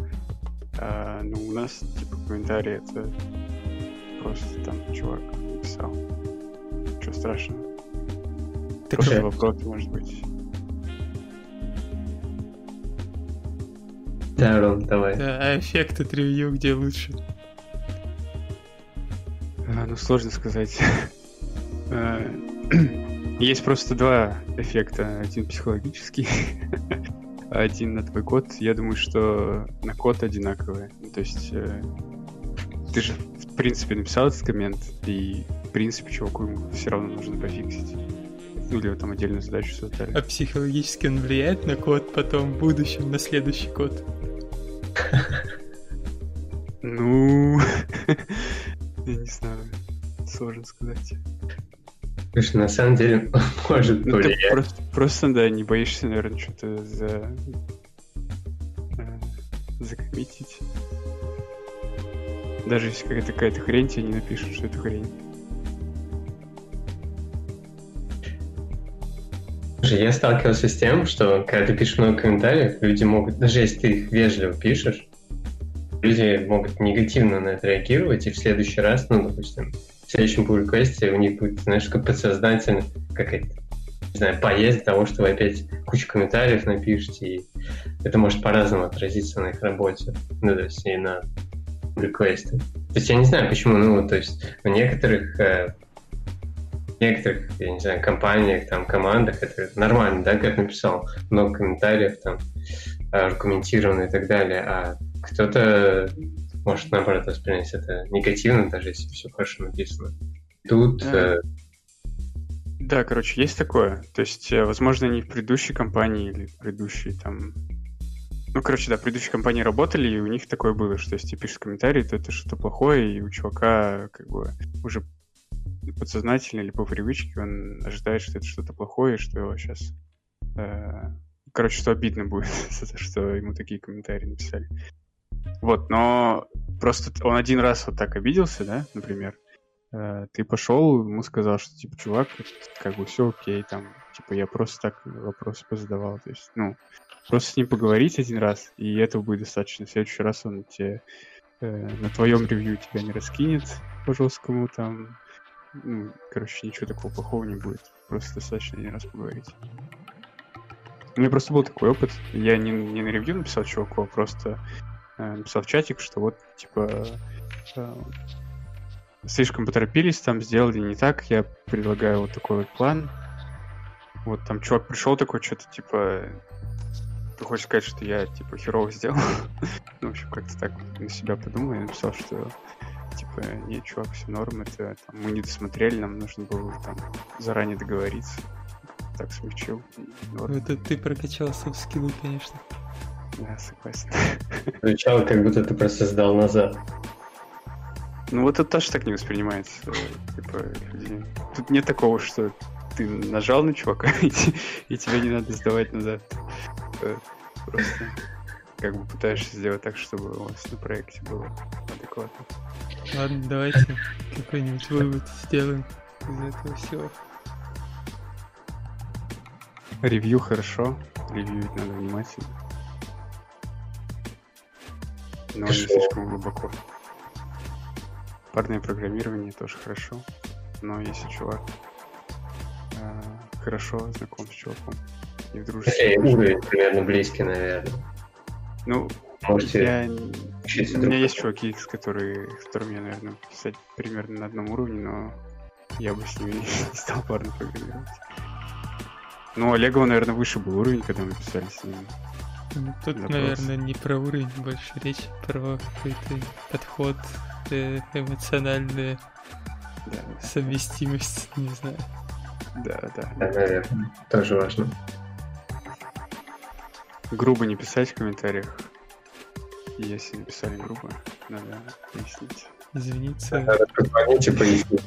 А, ну, у нас, типа, комментарии это просто там чувак написал. Ничего страшного. Так Слушай, Просто вопрос, может быть. Да, Ром, давай. Да, а эффект от ревью где лучше? А, ну, сложно сказать. [LAUGHS] А, [CLEARS THROAT] Есть просто два эффекта. Один психологический, [LAUGHS] один на твой код. Я думаю, что на код одинаковые. Ну, То есть э, ты же, в принципе, написал этот коммент, и, в принципе, чуваку ему все равно нужно пофиксить. Ну, или там отдельную задачу создали. А психологически он влияет на код потом в будущем, на следующий код? Ну, [LAUGHS] я не знаю, сложно сказать. Слушай, на самом деле, может Ну, ты просто, просто, да, не боишься, наверное, что-то за... э, закоммитить. Даже если какая-то, какая-то хрень, тебе не напишут, что это хрень. Я сталкивался с тем, что когда ты пишешь много комментариев, люди могут, даже если ты их вежливо пишешь, люди могут негативно на это реагировать, и в следующий раз, ну, допустим, в следующем pull реквесте у них будет, знаешь, как подсознательно какая-то, не знаю, боязнь того, что вы опять кучу комментариев напишете, и это может по-разному отразиться на их работе, ну, то есть и на pull реквесте. То есть я не знаю, почему, ну, то есть у некоторых э, некоторых, я не знаю, компаниях, там, командах это нормально, да, как написал, много комментариев, там, аргументированно и так далее, а кто-то может, наоборот, воспринять это негативно, даже если все хорошо написано. Тут... Да. э, Да, короче, есть такое. То есть, э, возможно, они в предыдущей компании или в предыдущей там... Ну, короче, да, в предыдущей компании работали, и у них такое было, что если ты пишешь комментарий, то это что-то плохое, и у чувака как бы уже подсознательно или по привычке он ожидает, что это что-то плохое, что сейчас... Короче, что обидно будет [LAUGHS] за то, что ему такие комментарии написали. Вот, но просто он один раз вот так обиделся, да, например, э, ты пошел, ему сказал, что типа, чувак, как бы все окей, там, типа, я просто так вопросы позадавал, то есть, ну, просто с ним поговорить один раз, и этого будет достаточно. В следующий раз он тебе э, на твоем ревью тебя не раскинет по жесткому, там, ну, короче, ничего такого плохого не будет. Просто достаточно один раз поговорить. У меня просто был такой опыт. Я не, не на ревью написал чуваку, а просто э, написал в чатик, что вот, типа, э, слишком поторопились, там сделали не так, я предлагаю вот такой вот план. Вот там чувак пришел такой, что-то типа, ты хочешь сказать, что я типа херово сделал? [LAUGHS] ну, в общем, как-то так на себя подумал и написал, что типа, не, чувак, все норм, это там, мы не досмотрели, нам нужно было там заранее договориться. Так смягчил. Норм. Это ты прокачал софт-скиллы, конечно. Да, согласен. [LAUGHS] Звучало, как будто ты просто сдал назад. Ну вот это тоже так не воспринимается. Типа, люди- Тут нет такого, что ты нажал на чувака, [LAUGHS] и тебе не надо сдавать назад. Э, Просто как бы пытаешься сделать так, чтобы у вас на проекте было адекватно. Ладно, давайте какой-нибудь вывод сделаем из этого всего. Ревью хорошо, ревьюить надо внимательно. Но не Хорошо. слишком глубоко. Парное программирование тоже хорошо, но если чувак э, хорошо знаком с чуваком и в. Хотя и уровень примерно близкий, наверное. Ну, Можете я... У меня есть чуваки, с, которые, с которыми я, наверное, писать примерно на одном уровне, но я бы с ними [LAUGHS] не стал парно программировать. Ну, у Олега, наверное, выше был уровень, когда мы писали с ним. Ну, Тут, Запрос. наверное, не про уровень, больше речь про какой-то подход, э, эмоциональная Да, совместимость, не знаю. да, да. Да, наверное. Тоже важно. Грубо не писать в комментариях. Если написали грубо, надо пояснить. Извиниться, Надо позвонить и пояснить.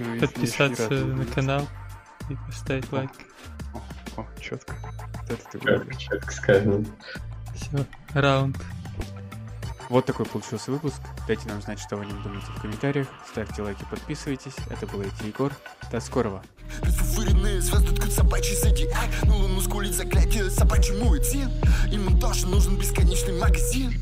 Ну, подписаться раз на канал и поставить лайк. О, четко. Вот это ты вырубил. четко сказано. Все, раунд. Вот такой получился выпуск. Дайте нам знать, что вы о нем думаете в комментариях. Ставьте лайки, подписывайтесь. Это был IT Егор. До скорого. Расфуфыренные звезды ткут собачий зодиак На луну скулит заклятие собачий муэцин Ему тоже нужен бесконечный магазин